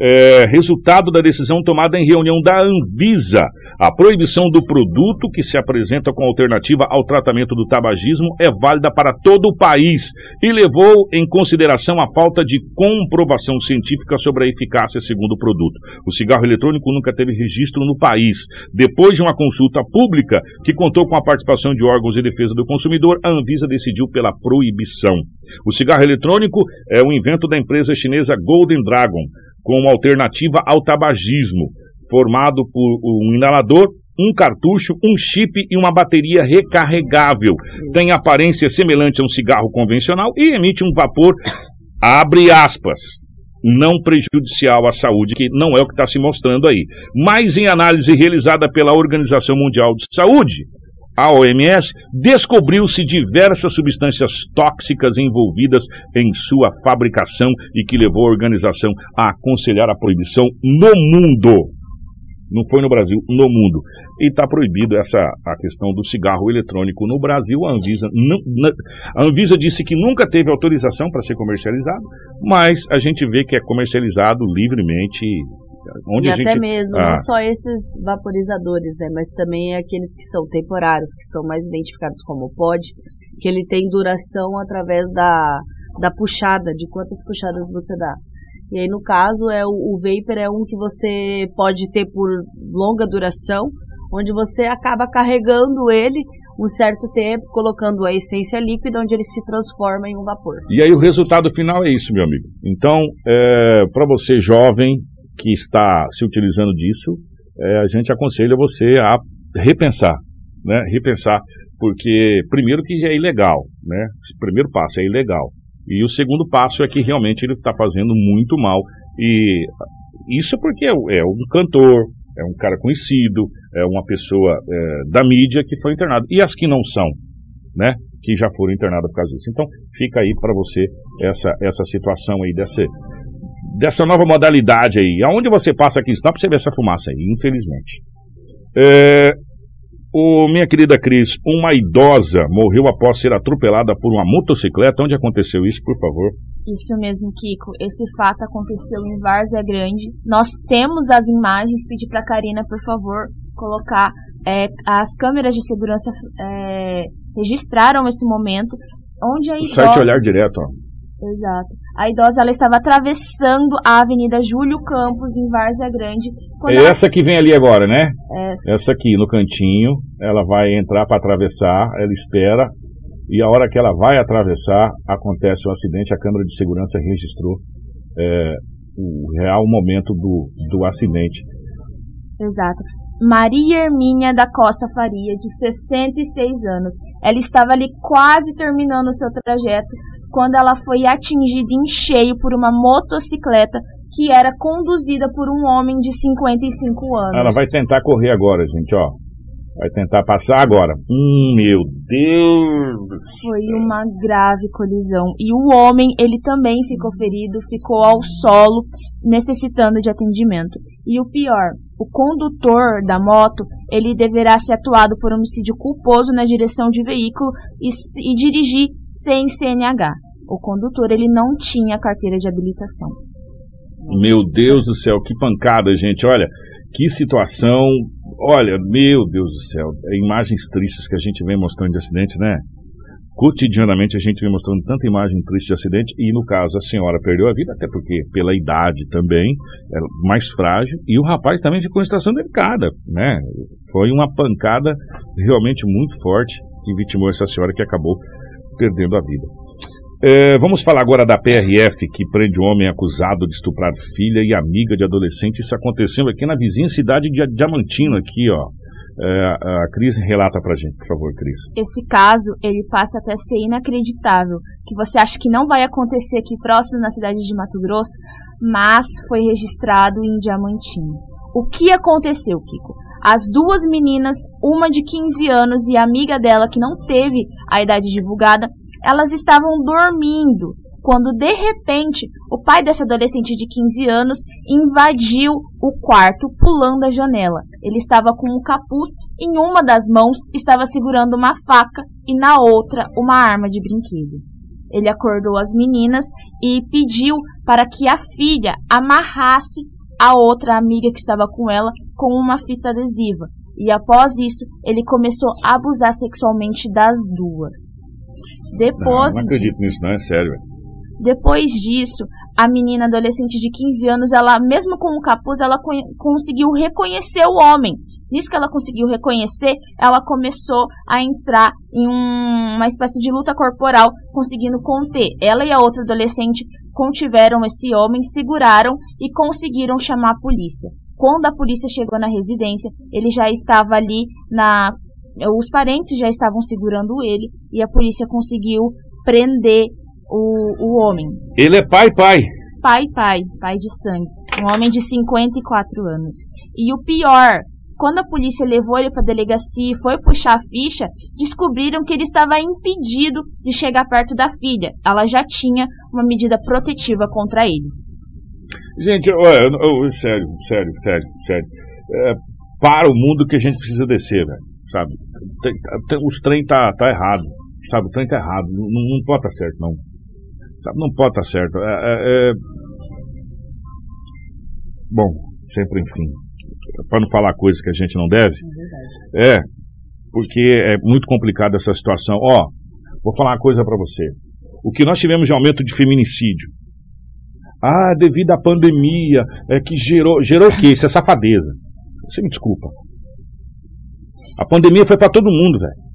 é, resultado da decisão tomada em reunião da Anvisa. A proibição do produto que se apresenta com alternativa ao tratamento do tabagismo é válida para todo o país e levou em consideração a falta de comprovação científica sobre a eficácia segundo o produto. O cigarro eletrônico nunca teve registro no país. Depois de uma consulta pública que contou com a participação de órgãos de defesa do consumidor, a Anvisa decidiu pela proibição. O cigarro eletrônico é um invento da empresa chinesa Golden Dragon como alternativa ao tabagismo, formado por um inalador, um cartucho, um chip e uma bateria recarregável. Tem aparência semelhante a um cigarro convencional e emite um vapor, abre aspas, não prejudicial à saúde, que não é o que está se mostrando aí. Mas em análise realizada pela Organização Mundial de Saúde, a OMS, descobriu-se diversas substâncias tóxicas envolvidas em sua fabricação e que levou a organização a aconselhar a proibição no mundo. Não foi no Brasil, no mundo. E está proibido essa a questão do cigarro eletrônico no Brasil. A Anvisa, não, a Anvisa disse que nunca teve autorização para ser comercializado, mas a gente vê que é comercializado livremente Onde e até gente... mesmo, ah. não só esses vaporizadores, né, mas também aqueles que são temporários, que são mais identificados como pod, que ele tem duração através da, da puxada, de quantas puxadas você dá. E aí, no caso, é o, o vapor é um que você pode ter por longa duração, onde você acaba carregando ele um certo tempo, colocando a essência líquida, onde ele se transforma em um vapor. E aí o resultado final é isso, meu amigo. Então, é, para você jovem, que está se utilizando disso, é, a gente aconselha você a repensar, né? Repensar, porque primeiro que é ilegal, né? Esse primeiro passo é ilegal. E o segundo passo é que realmente ele está fazendo muito mal. E Isso porque é, é um cantor, é um cara conhecido, é uma pessoa é, da mídia que foi internado. E as que não são, né? Que já foram internadas por causa disso. Então, fica aí para você essa, essa situação aí dessa, dessa nova modalidade aí. Aonde você passa aqui, está para você ver essa fumaça aí, infelizmente. É, o, minha querida Cris, uma idosa morreu após ser atropelada por uma motocicleta. Onde aconteceu isso, por favor? Isso mesmo, Kiko. Esse fato aconteceu em Várzea Grande. Nós temos as imagens. Pedi para Karina, por favor, colocar. É, as câmeras de segurança é, registraram esse momento. Onde a idosa... Site Olhar Direto, ó. Exato. A idosa ela estava atravessando a Avenida Júlio Campos, em Várzea Grande. É ela... essa que vem ali agora, né? Essa. essa aqui, no cantinho. Ela vai entrar para atravessar, ela espera. E a hora que ela vai atravessar, acontece o um acidente. A câmera de segurança registrou é, o real momento do, do acidente. Exato. Maria Hermínia da Costa Faria, de 66 anos. Ela estava ali quase terminando o seu trajeto quando ela foi atingida em cheio por uma motocicleta que era conduzida por um homem de 55 anos. Ela vai tentar correr agora, gente, ó. Vai tentar passar agora. Hum, meu Deus! Foi uma grave colisão. E o homem, ele também ficou ferido, ficou ao solo, necessitando de atendimento. E o pior, o condutor da moto, ele deverá ser atuado por homicídio culposo na direção de veículo e, e dirigir sem CNH. O condutor, ele não tinha carteira de habilitação. Meu Deus do céu, que pancada, gente. Olha, que situação. Olha, meu Deus do céu. É imagens tristes que a gente vem mostrando de acidentes, né? Cotidianamente a gente vem mostrando tanta imagem triste de acidente e no caso a senhora perdeu a vida até porque pela idade também é mais frágil e o rapaz também ficou em situação delicada, né? Foi uma pancada realmente muito forte que vitimou essa senhora que acabou perdendo a vida. É, vamos falar agora da PRF que prende um homem acusado de estuprar filha e amiga de adolescente. Isso aconteceu aqui na vizinha cidade de Diamantino, aqui, ó. É, a Cris relata pra gente, por favor, Cris. Esse caso, ele passa até ser inacreditável, que você acha que não vai acontecer aqui próximo na cidade de Mato Grosso, mas foi registrado em Diamantinho. O que aconteceu, Kiko? As duas meninas, uma de 15 anos e a amiga dela, que não teve a idade divulgada, elas estavam dormindo quando de repente o pai dessa adolescente de 15 anos invadiu o quarto pulando a janela. Ele estava com um capuz, em uma das mãos estava segurando uma faca e na outra uma arma de brinquedo. Ele acordou as meninas e pediu para que a filha amarrasse a outra amiga que estava com ela com uma fita adesiva. E após isso, ele começou a abusar sexualmente das duas. Depois. Não, não acredito disso, nisso, não é sério. Depois disso, a menina adolescente de 15 anos, ela mesmo com o capuz, ela conseguiu reconhecer o homem. Nisso que ela conseguiu reconhecer, ela começou a entrar em um, uma espécie de luta corporal, conseguindo conter. Ela e a outra adolescente contiveram esse homem, seguraram e conseguiram chamar a polícia. Quando a polícia chegou na residência, ele já estava ali na os parentes já estavam segurando ele e a polícia conseguiu prender o, o homem. Ele é pai, pai. Pai, pai, pai de sangue. Um homem de 54 anos. E o pior, quando a polícia levou ele para a delegacia e foi puxar a ficha, descobriram que ele estava impedido de chegar perto da filha. Ela já tinha uma medida protetiva contra ele. Gente, olha, sério, sério, sério, sério. É, para o mundo que a gente precisa descer, velho, sabe? Os trem tá, tá errado, sabe? O trem tá errado, não, não pode estar tá certo, não. Sabe, não pode estar tá certo. É, é, é... Bom, sempre enfim. Para não falar coisas que a gente não deve. É, é porque é muito complicada essa situação. Ó, vou falar uma coisa para você. O que nós tivemos de aumento de feminicídio. Ah, devido à pandemia, é que gerou. Gerou o quê? Isso é safadeza. Você me desculpa. A pandemia foi para todo mundo, velho.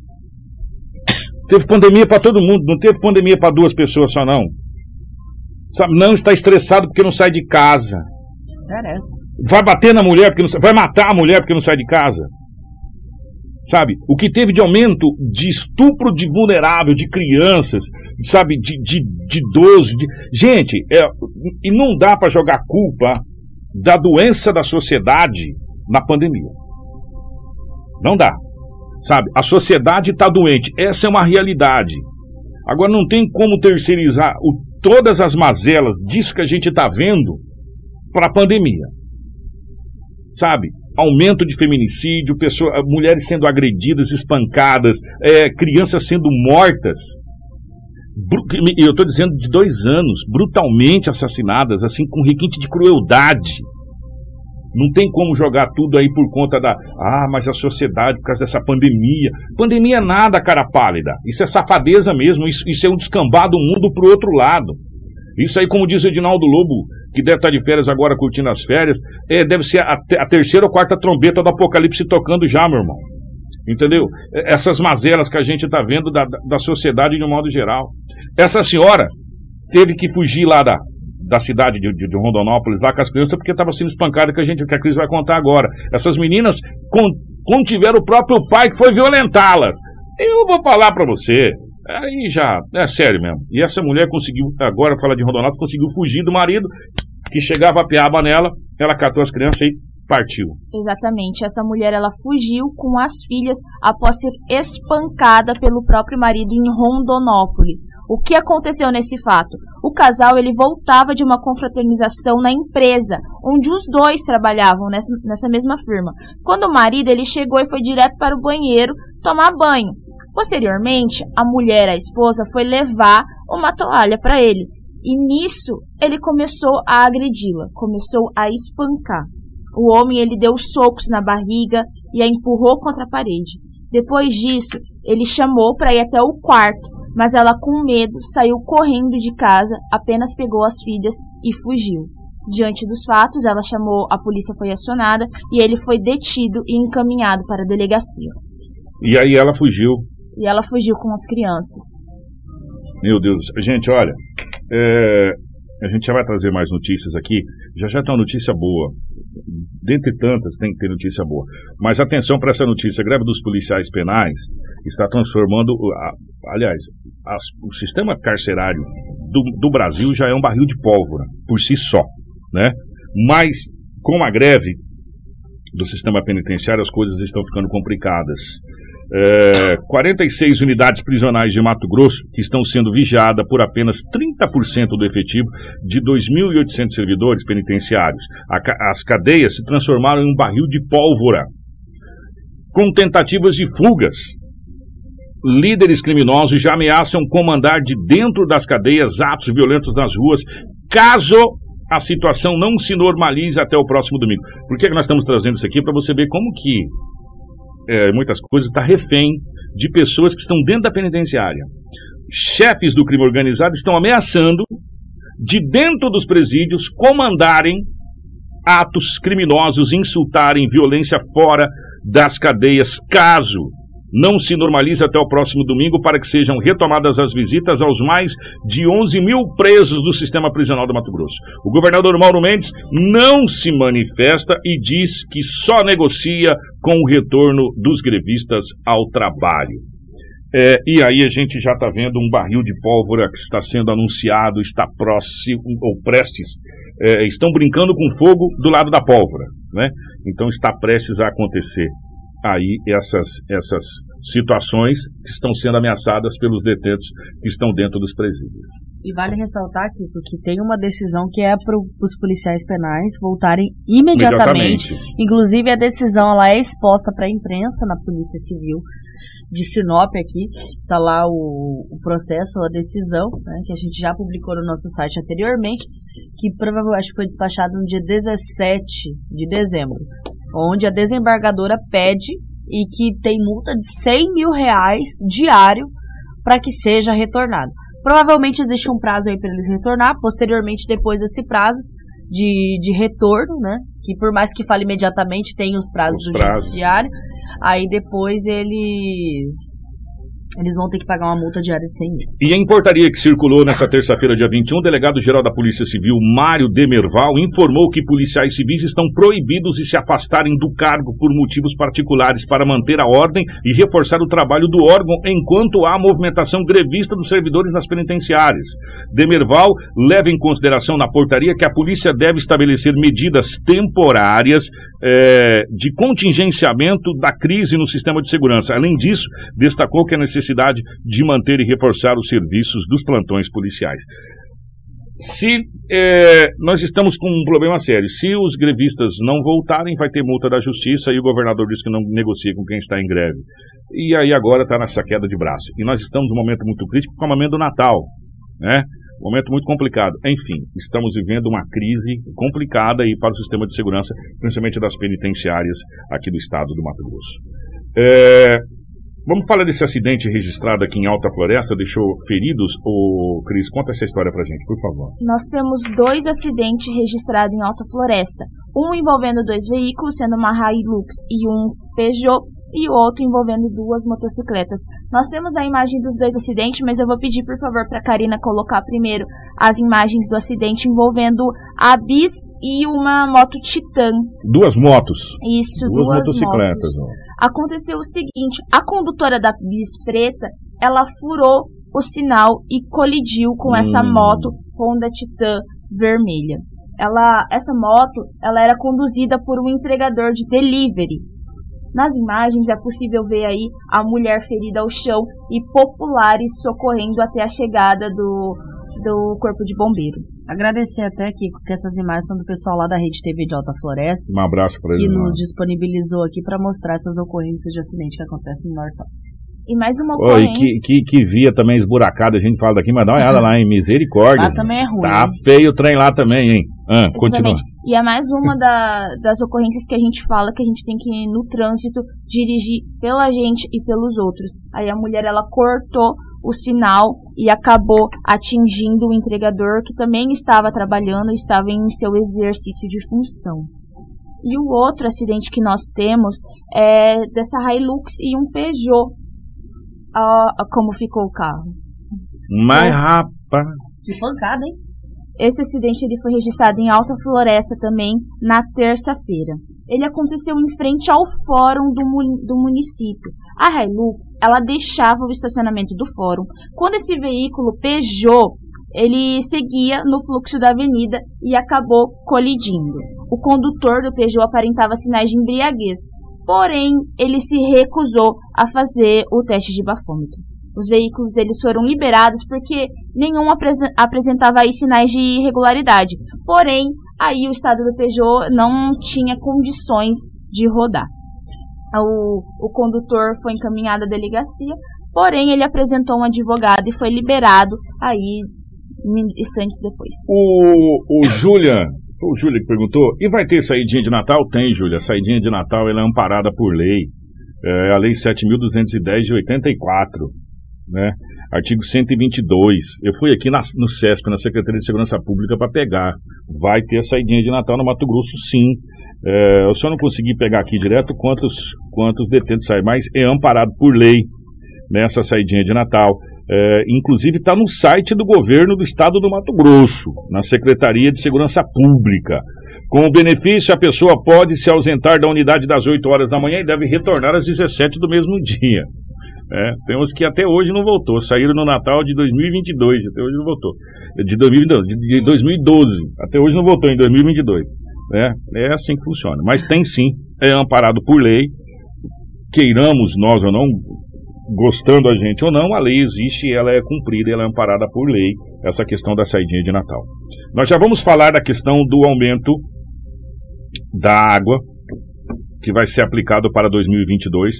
Teve pandemia para todo mundo, não teve pandemia para duas pessoas só, não. Sabe, não está estressado porque não sai de casa. Parece. Vai bater na mulher porque não vai matar a mulher porque não sai de casa. Sabe, o que teve de aumento de estupro de vulnerável, de crianças, sabe, de, de, de idoso. De... Gente, é, e não dá para jogar culpa da doença da sociedade na pandemia. Não dá. Sabe? A sociedade está doente. Essa é uma realidade. Agora não tem como terceirizar o, todas as mazelas disso que a gente está vendo para a pandemia. Sabe? Aumento de feminicídio, pessoa, mulheres sendo agredidas, espancadas, é, crianças sendo mortas. Eu estou dizendo de dois anos, brutalmente assassinadas, assim, com requinte de crueldade. Não tem como jogar tudo aí por conta da. Ah, mas a sociedade, por causa dessa pandemia. Pandemia é nada, cara pálida. Isso é safadeza mesmo. Isso, isso é um descambado mundo pro outro lado. Isso aí, como diz o Edinaldo Lobo, que deve estar de férias agora curtindo as férias, é, deve ser a, a terceira ou quarta trombeta do apocalipse tocando já, meu irmão. Entendeu? Essas mazelas que a gente está vendo da, da sociedade de um modo geral. Essa senhora teve que fugir lá da, da cidade de, de, de, Rondonópolis lá com as crianças porque estava sendo espancada que a gente que a Cris vai contar agora. Essas meninas contiveram o próprio pai que foi violentá-las. Eu vou falar para você. Aí já, é sério mesmo. E essa mulher conseguiu, agora fala de Rondonópolis, conseguiu fugir do marido que chegava a piaba nela, ela catou as crianças e partiu. Exatamente. Essa mulher ela fugiu com as filhas após ser espancada pelo próprio marido em Rondonópolis. O que aconteceu nesse fato? O casal ele voltava de uma confraternização na empresa, onde os dois trabalhavam nessa, nessa mesma firma. Quando o marido ele chegou e foi direto para o banheiro tomar banho. Posteriormente, a mulher, a esposa, foi levar uma toalha para ele. E nisso, ele começou a agredi-la, começou a espancar. O homem ele deu socos na barriga e a empurrou contra a parede. Depois disso, ele chamou para ir até o quarto, mas ela, com medo, saiu correndo de casa, apenas pegou as filhas e fugiu. Diante dos fatos, ela chamou, a polícia foi acionada e ele foi detido e encaminhado para a delegacia. E aí ela fugiu. E ela fugiu com as crianças. Meu Deus, gente, olha, é, a gente já vai trazer mais notícias aqui. Já já tem uma notícia boa. Dentre tantas, tem que ter notícia boa. Mas atenção para essa notícia: a greve dos policiais penais está transformando. aliás, as, o sistema carcerário do, do Brasil já é um barril de pólvora, por si só. Né? Mas, com a greve do sistema penitenciário, as coisas estão ficando complicadas. É, 46 unidades prisionais de Mato Grosso que estão sendo vigiadas por apenas 30% do efetivo de 2.800 servidores penitenciários. A, as cadeias se transformaram em um barril de pólvora, com tentativas de fugas. Líderes criminosos já ameaçam comandar de dentro das cadeias atos violentos nas ruas, caso a situação não se normalize até o próximo domingo. Por que, é que nós estamos trazendo isso aqui? Para você ver como que é, muitas coisas, está refém de pessoas que estão dentro da penitenciária. Chefes do crime organizado estão ameaçando, de dentro dos presídios, comandarem atos criminosos, insultarem violência fora das cadeias, caso não se normaliza até o próximo domingo para que sejam retomadas as visitas aos mais de 11 mil presos do sistema prisional do Mato Grosso. O governador Mauro Mendes não se manifesta e diz que só negocia com o retorno dos grevistas ao trabalho. É, e aí a gente já está vendo um barril de pólvora que está sendo anunciado, está próximo ou prestes. É, estão brincando com fogo do lado da pólvora, né? Então está prestes a acontecer aí essas, essas situações que estão sendo ameaçadas pelos detentos que estão dentro dos presídios. E vale ressaltar aqui, porque tem uma decisão que é para os policiais penais voltarem imediatamente. imediatamente. Inclusive, a decisão ela é exposta para a imprensa na Polícia Civil de Sinop aqui. Está lá o, o, processo, a decisão, né, que a gente já publicou no nosso site anteriormente, que provavelmente foi despachado no dia 17 de dezembro onde a desembargadora pede e que tem multa de 100 mil reais diário para que seja retornado. Provavelmente existe um prazo aí para eles retornar, posteriormente, depois desse prazo de, de retorno, né? Que por mais que fale imediatamente, tem os prazos os do judiciário. Aí depois eles Eles vão ter que pagar uma multa diária de 100 mil. E em portaria que circulou nesta terça-feira, dia 21, o delegado-geral da Polícia Civil, Mário Demerval, informou que policiais civis estão proibidos de se afastarem do cargo por motivos particulares para manter a ordem e reforçar o trabalho do órgão enquanto há movimentação grevista dos servidores nas penitenciárias. Demerval leva em consideração na portaria que a polícia deve estabelecer medidas temporárias eh, de contingenciamento da crise no sistema de segurança. Além disso, destacou que é necessário necessidade de manter e reforçar os serviços dos plantões policiais. Se é, nós estamos com um problema sério, se os grevistas não voltarem, vai ter multa da justiça e o governador diz que não negocia com quem está em greve. E aí agora está nessa queda de braço. E nós estamos num momento muito crítico, com o momento do Natal, né? Um momento muito complicado. Enfim, estamos vivendo uma crise complicada aí para o sistema de segurança, principalmente das penitenciárias aqui do estado do Mato Grosso. É, Vamos falar desse acidente registrado aqui em Alta Floresta, deixou feridos? O Cris, conta essa história pra gente, por favor. Nós temos dois acidentes registrados em Alta Floresta. Um envolvendo dois veículos, sendo uma Hilux e um Peugeot, e o outro envolvendo duas motocicletas. Nós temos a imagem dos dois acidentes, mas eu vou pedir, por favor, para a Karina colocar primeiro as imagens do acidente envolvendo a Bis e uma moto Titan. Duas motos. Isso, duas, duas motocicletas. Motos. Aconteceu o seguinte, a condutora da Bis preta, ela furou o sinal e colidiu com hum. essa moto Honda Titan vermelha. Ela, essa moto, ela era conduzida por um entregador de delivery nas imagens é possível ver aí a mulher ferida ao chão e populares socorrendo até a chegada do, do corpo de bombeiro. Agradecer até, Kiko, que essas imagens são do pessoal lá da Rede TV de Alta Floresta. Um abraço para eles. Que nos disponibilizou aqui para mostrar essas ocorrências de acidente que acontecem no Norte. E mais uma ocorrência. Oi, que, que, que, via também esburacada, a gente fala daqui, mas dá uma olhada lá em Misericórdia. Lá também é ruim. Tá feio o trem lá também, hein? Ah, continua. E é mais uma da, das ocorrências que a gente fala que a gente tem que, no trânsito, dirigir pela gente e pelos outros. Aí a mulher, ela cortou o sinal e acabou atingindo o entregador que também estava trabalhando, estava em seu exercício de função. E o outro acidente que nós temos é dessa Hilux e um Peugeot a, como ficou o carro. Mas, rapaz. Que pancada, hein? Esse acidente ele foi registrado em Alta Floresta também na terça-feira. Ele aconteceu em frente ao fórum do, do município. A Hilux, ela deixava o estacionamento do fórum. Quando esse veículo Peugeot, ele seguia no fluxo da avenida e acabou colidindo. O condutor do Peugeot aparentava sinais de embriaguez, porém ele se recusou a fazer o teste de bafômetro. Os veículos eles foram liberados porque nenhum apresentava aí sinais de irregularidade. Porém, aí o estado do Peugeot não tinha condições de rodar. O, o condutor foi encaminhado à delegacia, porém ele apresentou um advogado e foi liberado aí instantes depois. O, o Julian foi o Júlia que perguntou. E vai ter saidinha de Natal? Tem, Júlia. A saidinha de Natal ela é amparada por lei. É a Lei 7.210 de 84, né? Artigo 122. Eu fui aqui na, no CESP, na Secretaria de Segurança Pública, para pegar. Vai ter a saidinha de Natal no Mato Grosso, sim. É, eu só não consegui pegar aqui direto quantos, quantos detentos saem, mas é amparado por lei nessa saidinha de Natal. É, inclusive está no site do governo do estado do Mato Grosso, na Secretaria de Segurança Pública. Com o benefício, a pessoa pode se ausentar da unidade das 8 horas da manhã e deve retornar às 17 do mesmo dia. É, tem uns que até hoje não voltou, saíram no Natal de 2022, até hoje não voltou. De, 2012, de 2012, até hoje não voltou em 2022. É, é assim que funciona. Mas tem sim, é amparado por lei, queiramos nós ou não, gostando a gente ou não, a lei existe e ela é cumprida, ela é amparada por lei, essa questão da saidinha de Natal. Nós já vamos falar da questão do aumento da água, que vai ser aplicado para 2022,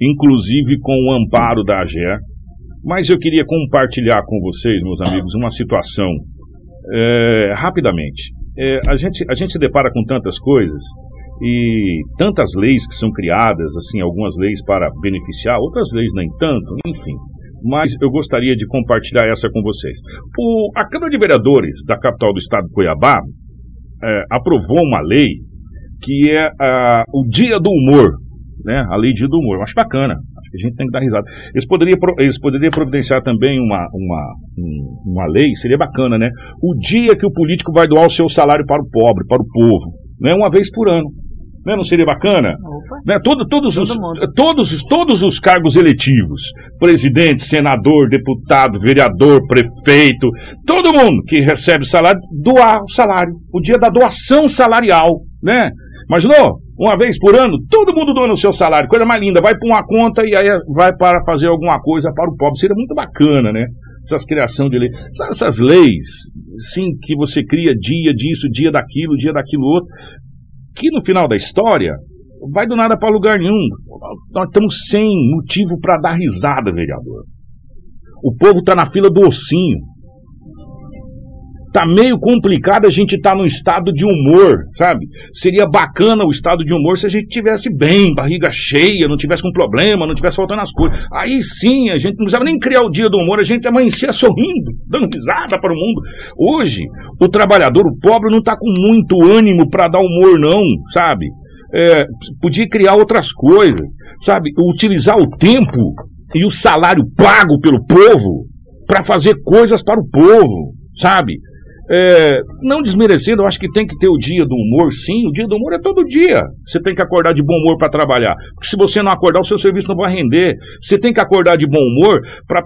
inclusive com o amparo da AGE. Mas eu queria compartilhar com vocês, meus amigos, uma situação é, rapidamente. É, a, gente, a gente se depara com tantas coisas e tantas leis que são criadas, assim, algumas leis para beneficiar, outras leis nem tanto, enfim. Mas eu gostaria de compartilhar essa com vocês. O, a Câmara de Vereadores da capital do estado de Cuiabá é, aprovou uma lei que é a, o Dia do Humor, né? A lei Dia do Humor. Eu acho bacana, acho A gente tem que dar risada. Eles poderiam, eles poderiam providenciar também uma, uma, uma lei, seria bacana, né? O dia que o político vai doar o seu salário para o pobre, para o povo, né? uma vez por ano. Né? Não seria bacana? Né? Todo, todos, Todo os, todos, todos os cargos eletivos, presidente, senador, deputado, vereador, prefeito, todo mundo que recebe salário, doar o salário. O dia da doação salarial, né? Imaginou? Uma vez por ano, todo mundo doando o seu salário, coisa mais linda, vai para uma conta e aí vai para fazer alguma coisa para o pobre. Seria muito bacana, né? Essas criação de leis. Essas leis, sim, que você cria dia disso, dia daquilo, dia daquilo outro que no final da história vai do nada para lugar nenhum. Nós estamos sem motivo para dar risada, vereador. O povo está na fila do ossinho. Tá meio complicado a gente estar tá num estado de humor, sabe? Seria bacana o estado de humor se a gente tivesse bem, barriga cheia, não tivesse com problema, não tivesse faltando as coisas. Aí sim, a gente não precisava nem criar o dia do humor, a gente amanhecia sorrindo, dando risada para o mundo. Hoje, o trabalhador, o pobre, não está com muito ânimo para dar humor, não, sabe? É, podia criar outras coisas, sabe? Utilizar o tempo e o salário pago pelo povo para fazer coisas para o povo, sabe? É, não desmerecendo, eu acho que tem que ter o dia do humor, sim. O dia do humor é todo dia. Você tem que acordar de bom humor para trabalhar. Porque se você não acordar, o seu serviço não vai render. Você tem que acordar de bom humor para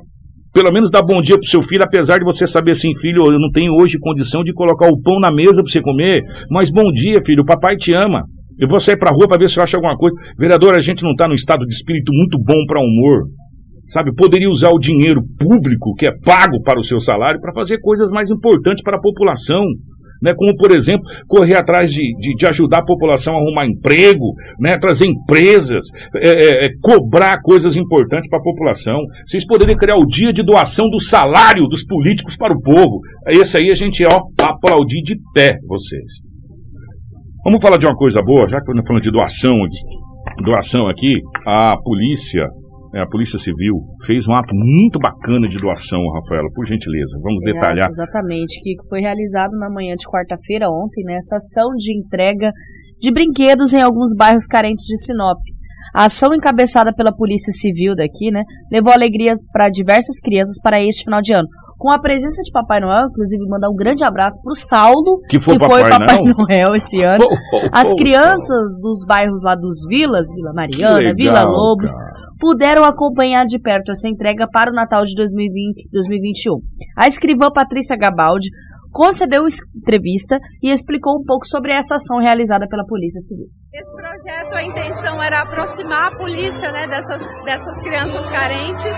pelo menos dar bom dia pro seu filho, apesar de você saber assim, filho, eu não tenho hoje condição de colocar o pão na mesa para você comer, mas bom dia, filho, o papai te ama. Eu vou sair pra rua para ver se eu acho alguma coisa. Vereador, a gente não está num estado de espírito muito bom para humor sabe? Poderia usar o dinheiro público que é pago para o seu salário para fazer coisas mais importantes para a população. Né, como, por exemplo, correr atrás de, de, de, ajudar a população a arrumar emprego, né, trazer empresas, é, é, é cobrar coisas importantes para a população. Vocês poderiam criar o dia de doação do salário dos políticos para o povo. Esse aí a gente, ó, aplaudir de pé vocês. Vamos falar de uma coisa boa, já que eu estou falando de doação, doação aqui, a polícia é, a Polícia Civil fez um ato muito bacana de doação, Rafaela, por gentileza. Vamos é, detalhar. Exatamente, que foi realizado na manhã de quarta-feira, ontem, nessa né, ação de entrega de brinquedos em alguns bairros carentes de Sinop. A ação encabeçada pela Polícia Civil daqui, né, levou alegrias para diversas crianças para este final de ano. Com a presença de Papai Noel, inclusive mandar um grande abraço para o Saldo, que foi, que Papai, Papai Noel? Noel esse ano. Oh, oh, As crianças dos bairros lá dos Vilas, Vila Mariana, legal, Vila Lobos, cara puderam acompanhar de perto essa entrega para o Natal de 2020, 2021. A escrivã Patrícia Gabaldi concedeu entrevista e explicou um pouco sobre essa ação realizada pela Polícia Civil. Esse projeto, a intenção era aproximar a polícia né, dessas, dessas crianças carentes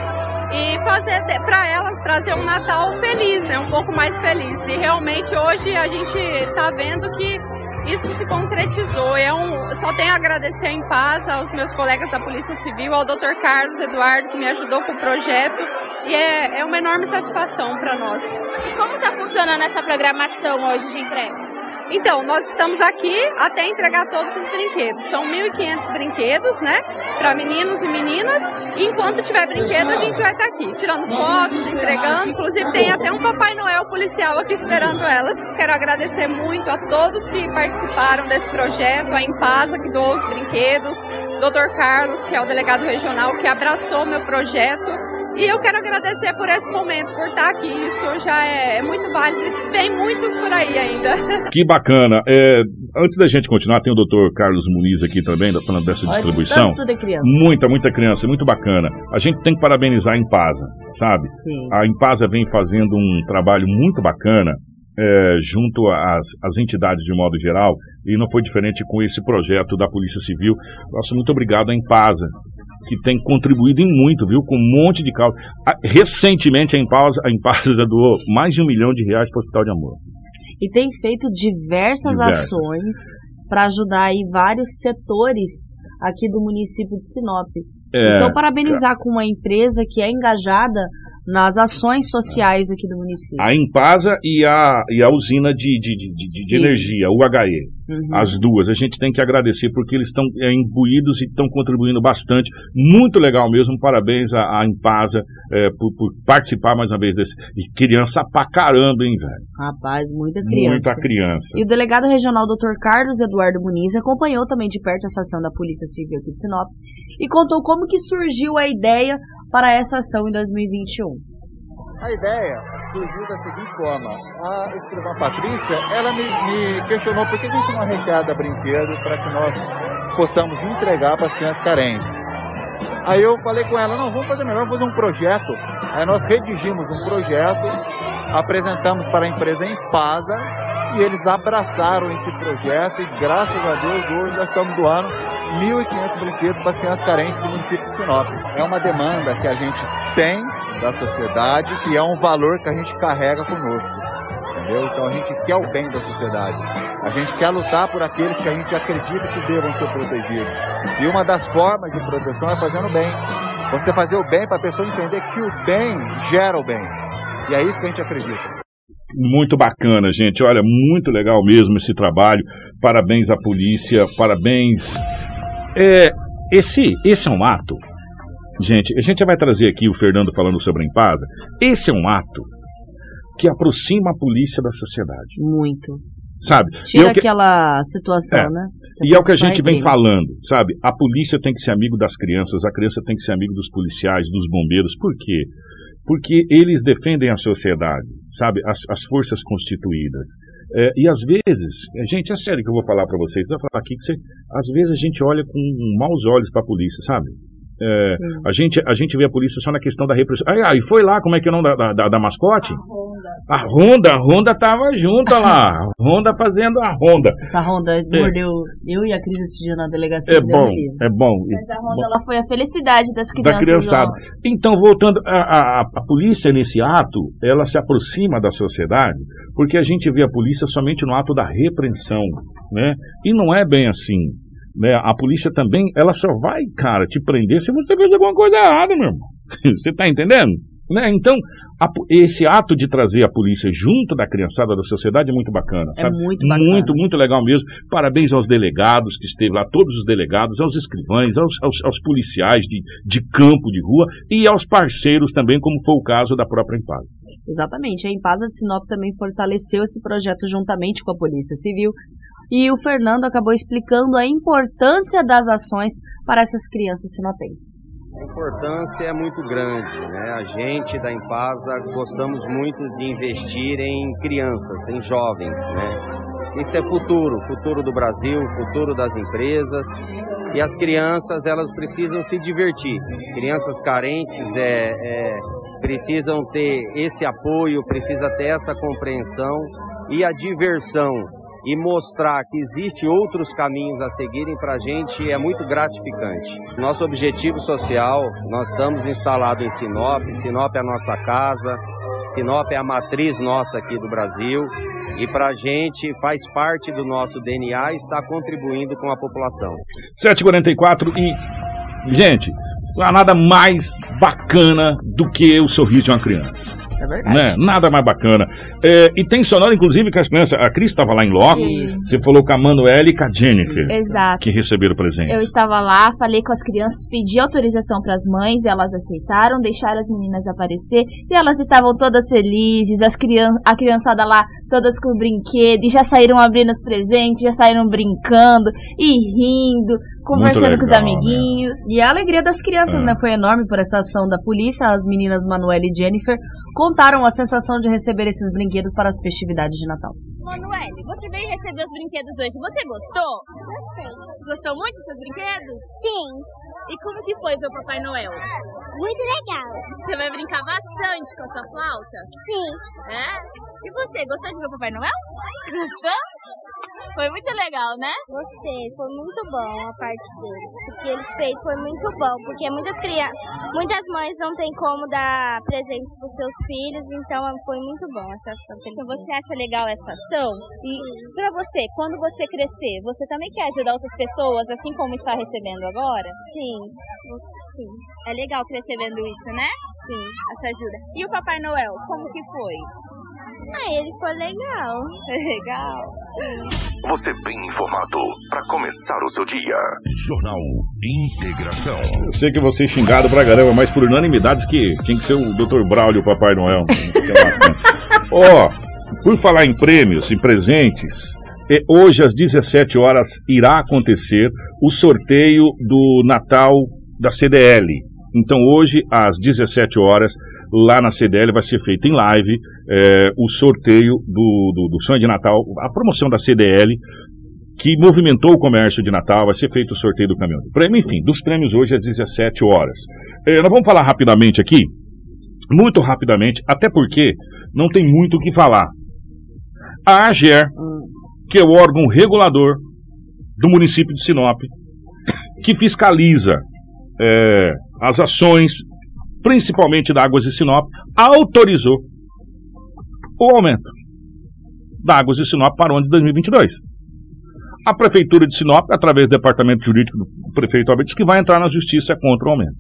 e fazer para elas trazer um Natal feliz, né, um pouco mais feliz. E realmente hoje a gente está vendo que isso se concretizou. Um, só tenho a agradecer em paz aos meus colegas da Polícia Civil, ao Dr. Carlos Eduardo, que me ajudou com o projeto, e é, é uma enorme satisfação para nós. E como está funcionando essa programação hoje de entrega? Então, nós estamos aqui até entregar todos os brinquedos. São 1.500 brinquedos, né? Para meninos e meninas. E enquanto tiver brinquedo, a gente vai estar tá aqui, tirando fotos, entregando. Inclusive, tem até um Papai Noel policial aqui esperando elas. Quero agradecer muito a todos que participaram desse projeto, a Impasa, que doou os brinquedos, Dr. Carlos, que é o delegado regional, que abraçou meu projeto. E eu quero agradecer por esse momento, por estar aqui. Isso já é, é muito válido. Tem muitos por aí ainda. Que bacana. É, antes da gente continuar, tem o doutor Carlos Muniz aqui também, falando dessa distribuição. Tanto de criança. Muita, muita criança, muito bacana. A gente tem que parabenizar a Impasa, sabe? Sim. A Impasa vem fazendo um trabalho muito bacana é, junto às, às, entidades de modo geral, e não foi diferente com esse projeto da Polícia Civil. Nosso muito obrigado à Impasa, que tem contribuído em muito, viu? Com um monte de causa. Recentemente, a Impasa, a Impasa doou mais de um milhão de reais para o Hospital de Amor. E tem feito diversas, diversas. ações para ajudar aí vários setores aqui do município de Sinop. É, então, parabenizar é. com uma empresa que é engajada nas ações sociais aqui do município. A Impasa e a, e a usina de, de, de, de, de energia, o HE. Uhum. As duas. A gente tem que agradecer porque eles estão é, imbuídos e estão contribuindo bastante. Muito legal mesmo. Parabéns à, à Impasa é, por, por participar mais uma vez desse. E criança pra caramba, hein, velho? Rapaz, muita criança. Muita criança. E o delegado regional Dr. Carlos Eduardo Muniz acompanhou também de perto essa ação da Polícia Civil aqui de Sinop e contou como que surgiu a ideia para essa ação em 2021. A ideia surgiu da seguinte forma. A escrivã Patrícia, ela me, me questionou por que a gente não arrecada brinquedo para que nós possamos entregar para as crianças carentes. Aí eu falei com ela, não, vamos fazer melhor, vamos fazer um projeto. Aí nós redigimos um projeto, apresentamos para a empresa Empasa e eles abraçaram esse projeto e graças a Deus hoje nós estamos doando 1.500 brinquedos para as crianças carentes do município de Sinop. É uma demanda que a gente tem da sociedade e é um valor que a gente carrega conosco. Entendeu? Então a gente quer o bem da sociedade. A gente quer lutar por aqueles que a gente acredita que devam ser protegidos. E uma das formas de proteção é fazendo o bem. Você fazer o bem para a pessoa entender que o bem gera o bem. E é isso que a gente acredita. Muito bacana, gente. Olha, muito legal mesmo esse trabalho. Parabéns à polícia, parabéns. É, esse, esse é um ato. Gente, a gente vai trazer aqui o Fernando falando sobre a Impasa. Esse é um ato que aproxima a polícia da sociedade, Muito. sabe? E é Tira o que- aquela situação, É. né? E é o que a gente vem falando, sabe? A polícia tem que ser amigo das crianças, a criança tem que ser amigo dos policiais, dos bombeiros. Por quê? Porque eles defendem a sociedade, sabe? As, as forças constituídas. É, e às vezes, é, gente, é sério que eu vou falar para vocês, eu vou falar aqui que você, às vezes a gente olha com maus olhos para a polícia, sabe? É, a, gente, a gente vê a polícia só na questão da repressão. Ah, e foi lá, como é que é o nome da, da, da- da mascote? A Honda, a Honda tava junto lá. A Honda fazendo a Honda. Essa Honda mordeu eu e a Cris esse dia na delegacia. É bom, é bom. Mas a Ronda ela foi a felicidade das da crianças. criançada. ó. Então, voltando, a, a, a polícia nesse ato, ela se aproxima da sociedade, porque a gente vê a polícia somente no ato da repreensão, né? E não é bem assim, né? A polícia também, ela só vai, cara, te prender se você fez alguma coisa errada, meu irmão. Você tá entendendo? Né? Então, esse ato de trazer a polícia junto da criançada da sociedade é muito bacana. É sabe? muito bacana. Muito, muito legal mesmo. Parabéns aos delegados que esteve lá, todos os delegados, aos escrivães, aos, aos, aos policiais de, de campo, de rua e aos parceiros também, como foi o caso da própria Impasa. Exatamente. A Impasa de Sinop também fortaleceu esse projeto juntamente com a Polícia Civil. E o Fernando acabou explicando a importância das ações para essas crianças sinopenses. A importância é muito grande, né? A gente da Impasa gostamos muito de investir em crianças, em jovens, né? Isso é futuro, futuro do Brasil, futuro das empresas. E as crianças, elas precisam se divertir. Crianças carentes é, é, precisam ter esse apoio, precisa ter essa compreensão e a diversão e mostrar que existe outros caminhos a seguirem para a gente é muito gratificante. Nosso objetivo social, nós estamos instalados em Sinop, Sinop é a nossa casa, Sinop é a matriz nossa aqui do Brasil e para a gente faz parte do nosso DNA e está contribuindo com a população. 7h44 e. Gente, não há nada mais bacana do que o sorriso de uma criança. Isso é verdade. Né? Nada mais bacana. É, e tem sonora, inclusive, que as crianças. A Cris estava lá em loco. Você falou com a Manuela e com a Jennifer. Exato. Que receberam presente. Eu estava lá, falei com as crianças, pedi autorização para as mães, elas aceitaram, deixaram as meninas aparecer e elas estavam todas felizes, as crian a criançada lá todas com brinquedo e já saíram abrindo os presentes, já saíram brincando e rindo, conversando com os legal, né? amiguinhos. E a alegria das crianças, É. né, foi enorme por essa ação da polícia. As meninas Manuela e Jennifer contaram a sensação de receber esses brinquedos para as festividades de Natal. Manuele, você veio receber os brinquedos hoje, você gostou? Gostei. Gostou muito dos seus brinquedos? Sim, E como que foi ver o Papai Noel? muito legal. Você vai brincar bastante com a sua flauta? Sim, É? E você, gostou de ver o Papai Noel? Gostou? Foi muito legal, né? gostei. Foi muito bom a parte dele. O que eles fez foi muito bom, porque muitas crianças, muitas mães não têm como dar presente para os seus filhos, então foi muito bom essa ação Então você acha legal essa ação? E pra você, quando você crescer, você também quer ajudar outras pessoas, assim como está recebendo agora? Sim, sim, É legal crescer vendo isso, né? Sim. Essa ajuda. E o Papai Noel, como que foi? Ah, ele foi legal. Legal. Sim. Você bem informado para começar o seu dia. Jornal Integração. Eu sei que você é xingado pra caramba, mas por unanimidades que tinha que ser o Dr. Braulio o Papai Noel. Ó, por falar em prêmios e presentes, é, hoje às 17 horas irá acontecer o sorteio do Natal da CDL. Então hoje às 17 horas lá na CDL vai ser feito em live é, o sorteio do, do, do sonho de Natal, a promoção da CDL que movimentou o comércio de Natal, vai ser feito o sorteio do caminhão do prêmio, enfim, dos prêmios hoje às 17 horas. É, nós vamos falar rapidamente aqui, muito rapidamente, até porque não tem muito o que falar. A AGER, que é o órgão regulador do município de Sinop, que fiscaliza é, as ações, principalmente da Águas de Sinop, autorizou o aumento da Águas de Sinop para o ano de 2022. A Prefeitura de Sinop, através do Departamento Jurídico do Prefeito Alberto, que vai entrar na justiça contra o aumento.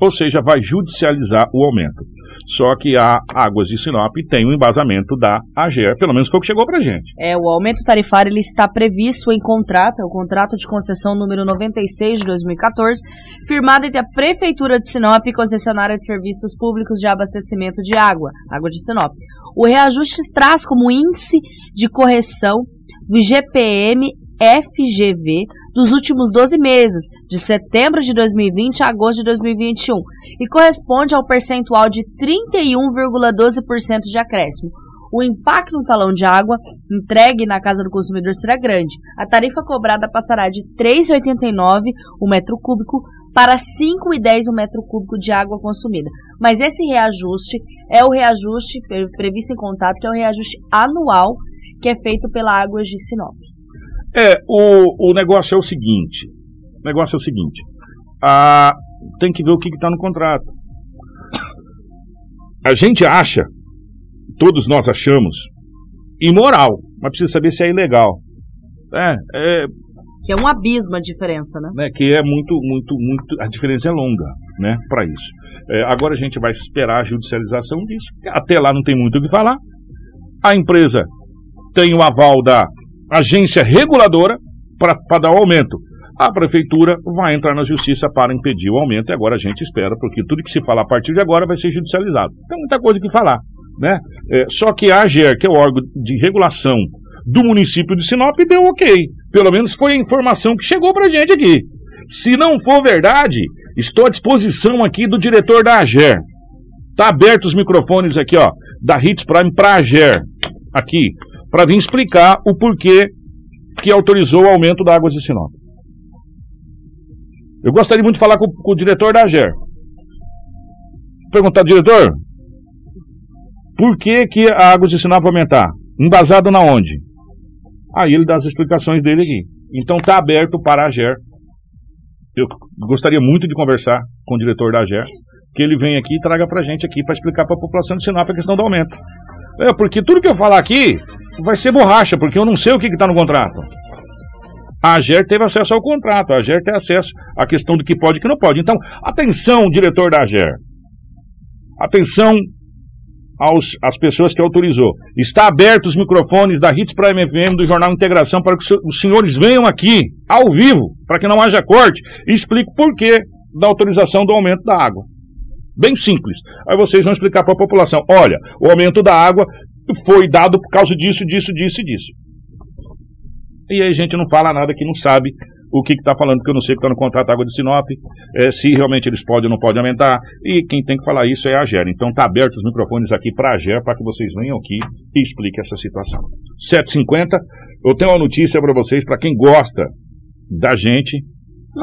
Ou seja, vai judicializar o aumento. Só que a Águas de Sinop tem um embasamento da AGER, pelo menos foi o que chegou pra gente. É, o aumento tarifário ele está previsto em contrato, é o contrato de concessão número 96 de 2014, firmado entre a Prefeitura de Sinop e concessionária de serviços públicos de abastecimento de água, Água de Sinop. O reajuste traz como índice de correção do IGPM FGV dos últimos 12 meses, de setembro de 2020 a agosto de 2021, e corresponde ao percentual de 31,12% de acréscimo. O impacto no talão de água entregue na casa do consumidor será grande. A tarifa cobrada passará de R$ 3,89 o metro cúbico para R$ 5,10 o metro cúbico de água consumida. Mas esse reajuste é o reajuste previsto em contato, que é o reajuste anual que é feito pela Águas de Sinop. É, o, o negócio é o seguinte. O negócio é o seguinte. A, tem que ver o que está no contrato. A gente acha, todos nós achamos, imoral, mas precisa saber se é ilegal. É, é, Que é um abismo a diferença, né? né, que é muito, muito, muito. A diferença é longa, né, para isso. É, agora a gente vai esperar a judicialização disso. Até lá não tem muito o que falar. A empresa tem o aval da agência reguladora para dar o aumento. A prefeitura vai entrar na justiça para impedir o aumento e agora a gente espera, porque tudo que se falar a partir de agora vai ser judicializado. Tem muita coisa que falar. Né? É, só que a AGER, que é o órgão de regulação do município de Sinop, deu ok. Pelo menos foi a informação que chegou para a gente aqui. Se não for verdade, estou à disposição aqui do diretor da AGER. Tá aberto os microfones aqui, ó, da Hits Prime para a AGER, aqui, para vir explicar o porquê que autorizou o aumento da Águas de Sinop. Eu gostaria muito de falar com, com o diretor da AGER. Perguntar, diretor, por que, que a Águas de Sinop vai aumentar? Embasado na onde? Aí ele dá as explicações dele aqui. Então tá aberto para a AGER. Eu gostaria muito de conversar com o diretor da AGER, que ele venha aqui e traga pra gente aqui para explicar para a população de Sinop a questão do aumento. É, porque tudo que eu falar aqui vai ser borracha, porque eu não sei o que está no contrato. A AGER teve acesso ao contrato, a AGER tem acesso à questão do que pode e que não pode. Então, atenção, diretor da AGER. Atenção aos, às pessoas que autorizou. Está aberto os microfones da Hits Prime FM do Jornal Integração para que os senhores venham aqui, ao vivo, para que não haja corte, e explique o porquê da autorização do aumento da água. Bem simples. Aí vocês vão explicar para a população: olha, o aumento da água foi dado por causa disso, disso, disso e disso. E aí a gente não fala nada que não sabe o que está falando, porque eu não sei o que está no contrato Água de Sinop, é, se realmente eles podem ou não podem aumentar, e quem tem que falar isso é a AGER. Então está aberto os microfones aqui para a AGER, para que vocês venham aqui e expliquem essa situação. 7h50, eu tenho uma notícia para vocês, para quem gosta da gente,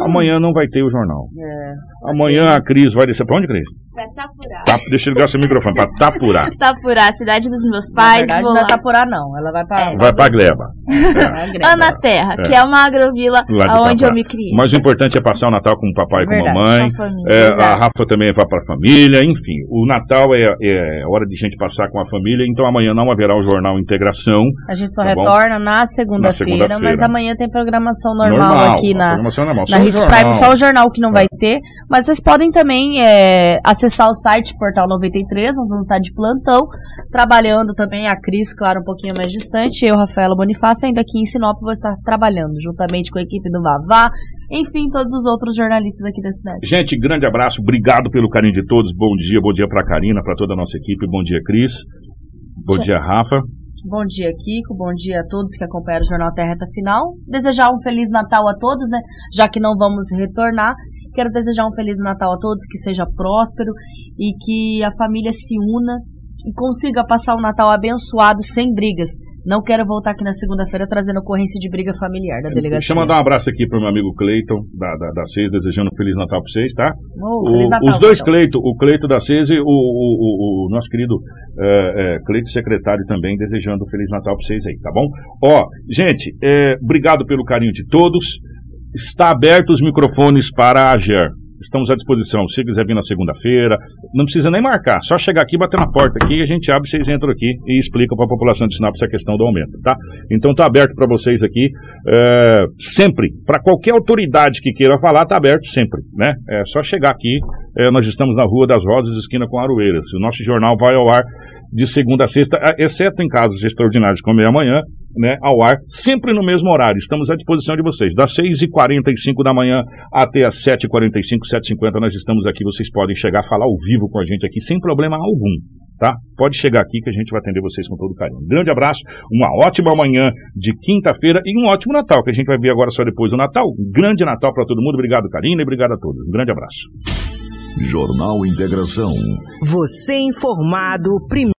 amanhã não vai ter o jornal. É. Amanhã a Cris vai descer. Para onde, Cris? Pra Tapurá. Tá, deixa eu ligar seu microfone, para Tapurá. Tapurá, cidade dos meus Na pais. verdade, vou não é. Tapurá, não. Ela vai para. Vai para Gleba. Ana Terra, É. que é uma agrovila onde eu me criei. Mas o importante é passar o Natal com o papai e com a mamãe. com a É, a. Rafa também vai para a família, enfim. O Natal é, é hora de gente passar com a família, então amanhã não haverá o jornal Integração. A gente só Tá bom? retorna na segunda-feira, segunda-feira. mas amanhã tem programação normal, aqui na. programação normal. na o Hits. Prime, só o jornal que não É. vai ter. Mas vocês podem também é, acessar o site Portal 93, nós vamos estar de plantão, trabalhando também, a Cris, claro, um pouquinho mais distante, eu, Rafaela Bonifácio, ainda aqui em Sinop, vou estar trabalhando, juntamente com a equipe do Vavá, enfim, todos os outros jornalistas aqui da cidade. Gente, grande abraço, obrigado pelo carinho de todos. Bom dia, bom dia pra Karina, pra toda a nossa equipe. Bom dia, Cris. Bom dia, Rafa. Bom dia, Kiko. Bom dia a todos que acompanharam o Jornal Terra Reta Final. Desejar um Feliz Natal a todos, né? Já que não vamos retornar. Quero desejar um Feliz Natal a todos, que seja próspero e que a família se una e consiga passar um Natal abençoado, sem brigas. Não quero voltar aqui na segunda-feira trazendo ocorrência de briga familiar da delegacia. Deixa eu mandar um abraço aqui pro meu amigo Cleiton, da, da, da CES, desejando um Feliz Natal pra vocês, tá? Oh, O- Feliz Natal, os dois Cleiton. Cleiton, o Cleito da CES e o, o, o- o nosso querido é, é, Cleito secretário também, desejando um Feliz Natal pra vocês aí, tá bom? Ó, gente, é, obrigado pelo carinho de todos. Está aberto os microfones para a AGER. Estamos à disposição. Se quiser vir na segunda-feira, não precisa nem marcar. Só chegar aqui, bater na porta aqui, a gente abre, vocês entram aqui e explicam para a população de Sinop essa questão do aumento, tá? Então tá aberto para vocês aqui, é, sempre. Para qualquer autoridade que queira falar, tá aberto sempre, né? É só chegar aqui. É, nós estamos na Rua das Rosas, esquina com Aroeiras. O nosso jornal vai ao ar de segunda a sexta, exceto em casos extraordinários como é amanhã, né, ao ar, sempre no mesmo horário. Estamos à disposição de vocês. Das 6h45 da manhã até as 7h45, 7h50, nós estamos aqui. Vocês podem chegar a falar ao vivo com a gente aqui, sem problema algum. Tá? Pode chegar aqui que a gente vai atender vocês com todo carinho. Um grande abraço, uma ótima manhã de quinta-feira e um ótimo Natal, que a gente vai ver agora só depois do Natal. Um grande Natal para todo mundo. Obrigado, Karina, e obrigado a todos. Um grande abraço. Jornal Integração. Você informado primeiro.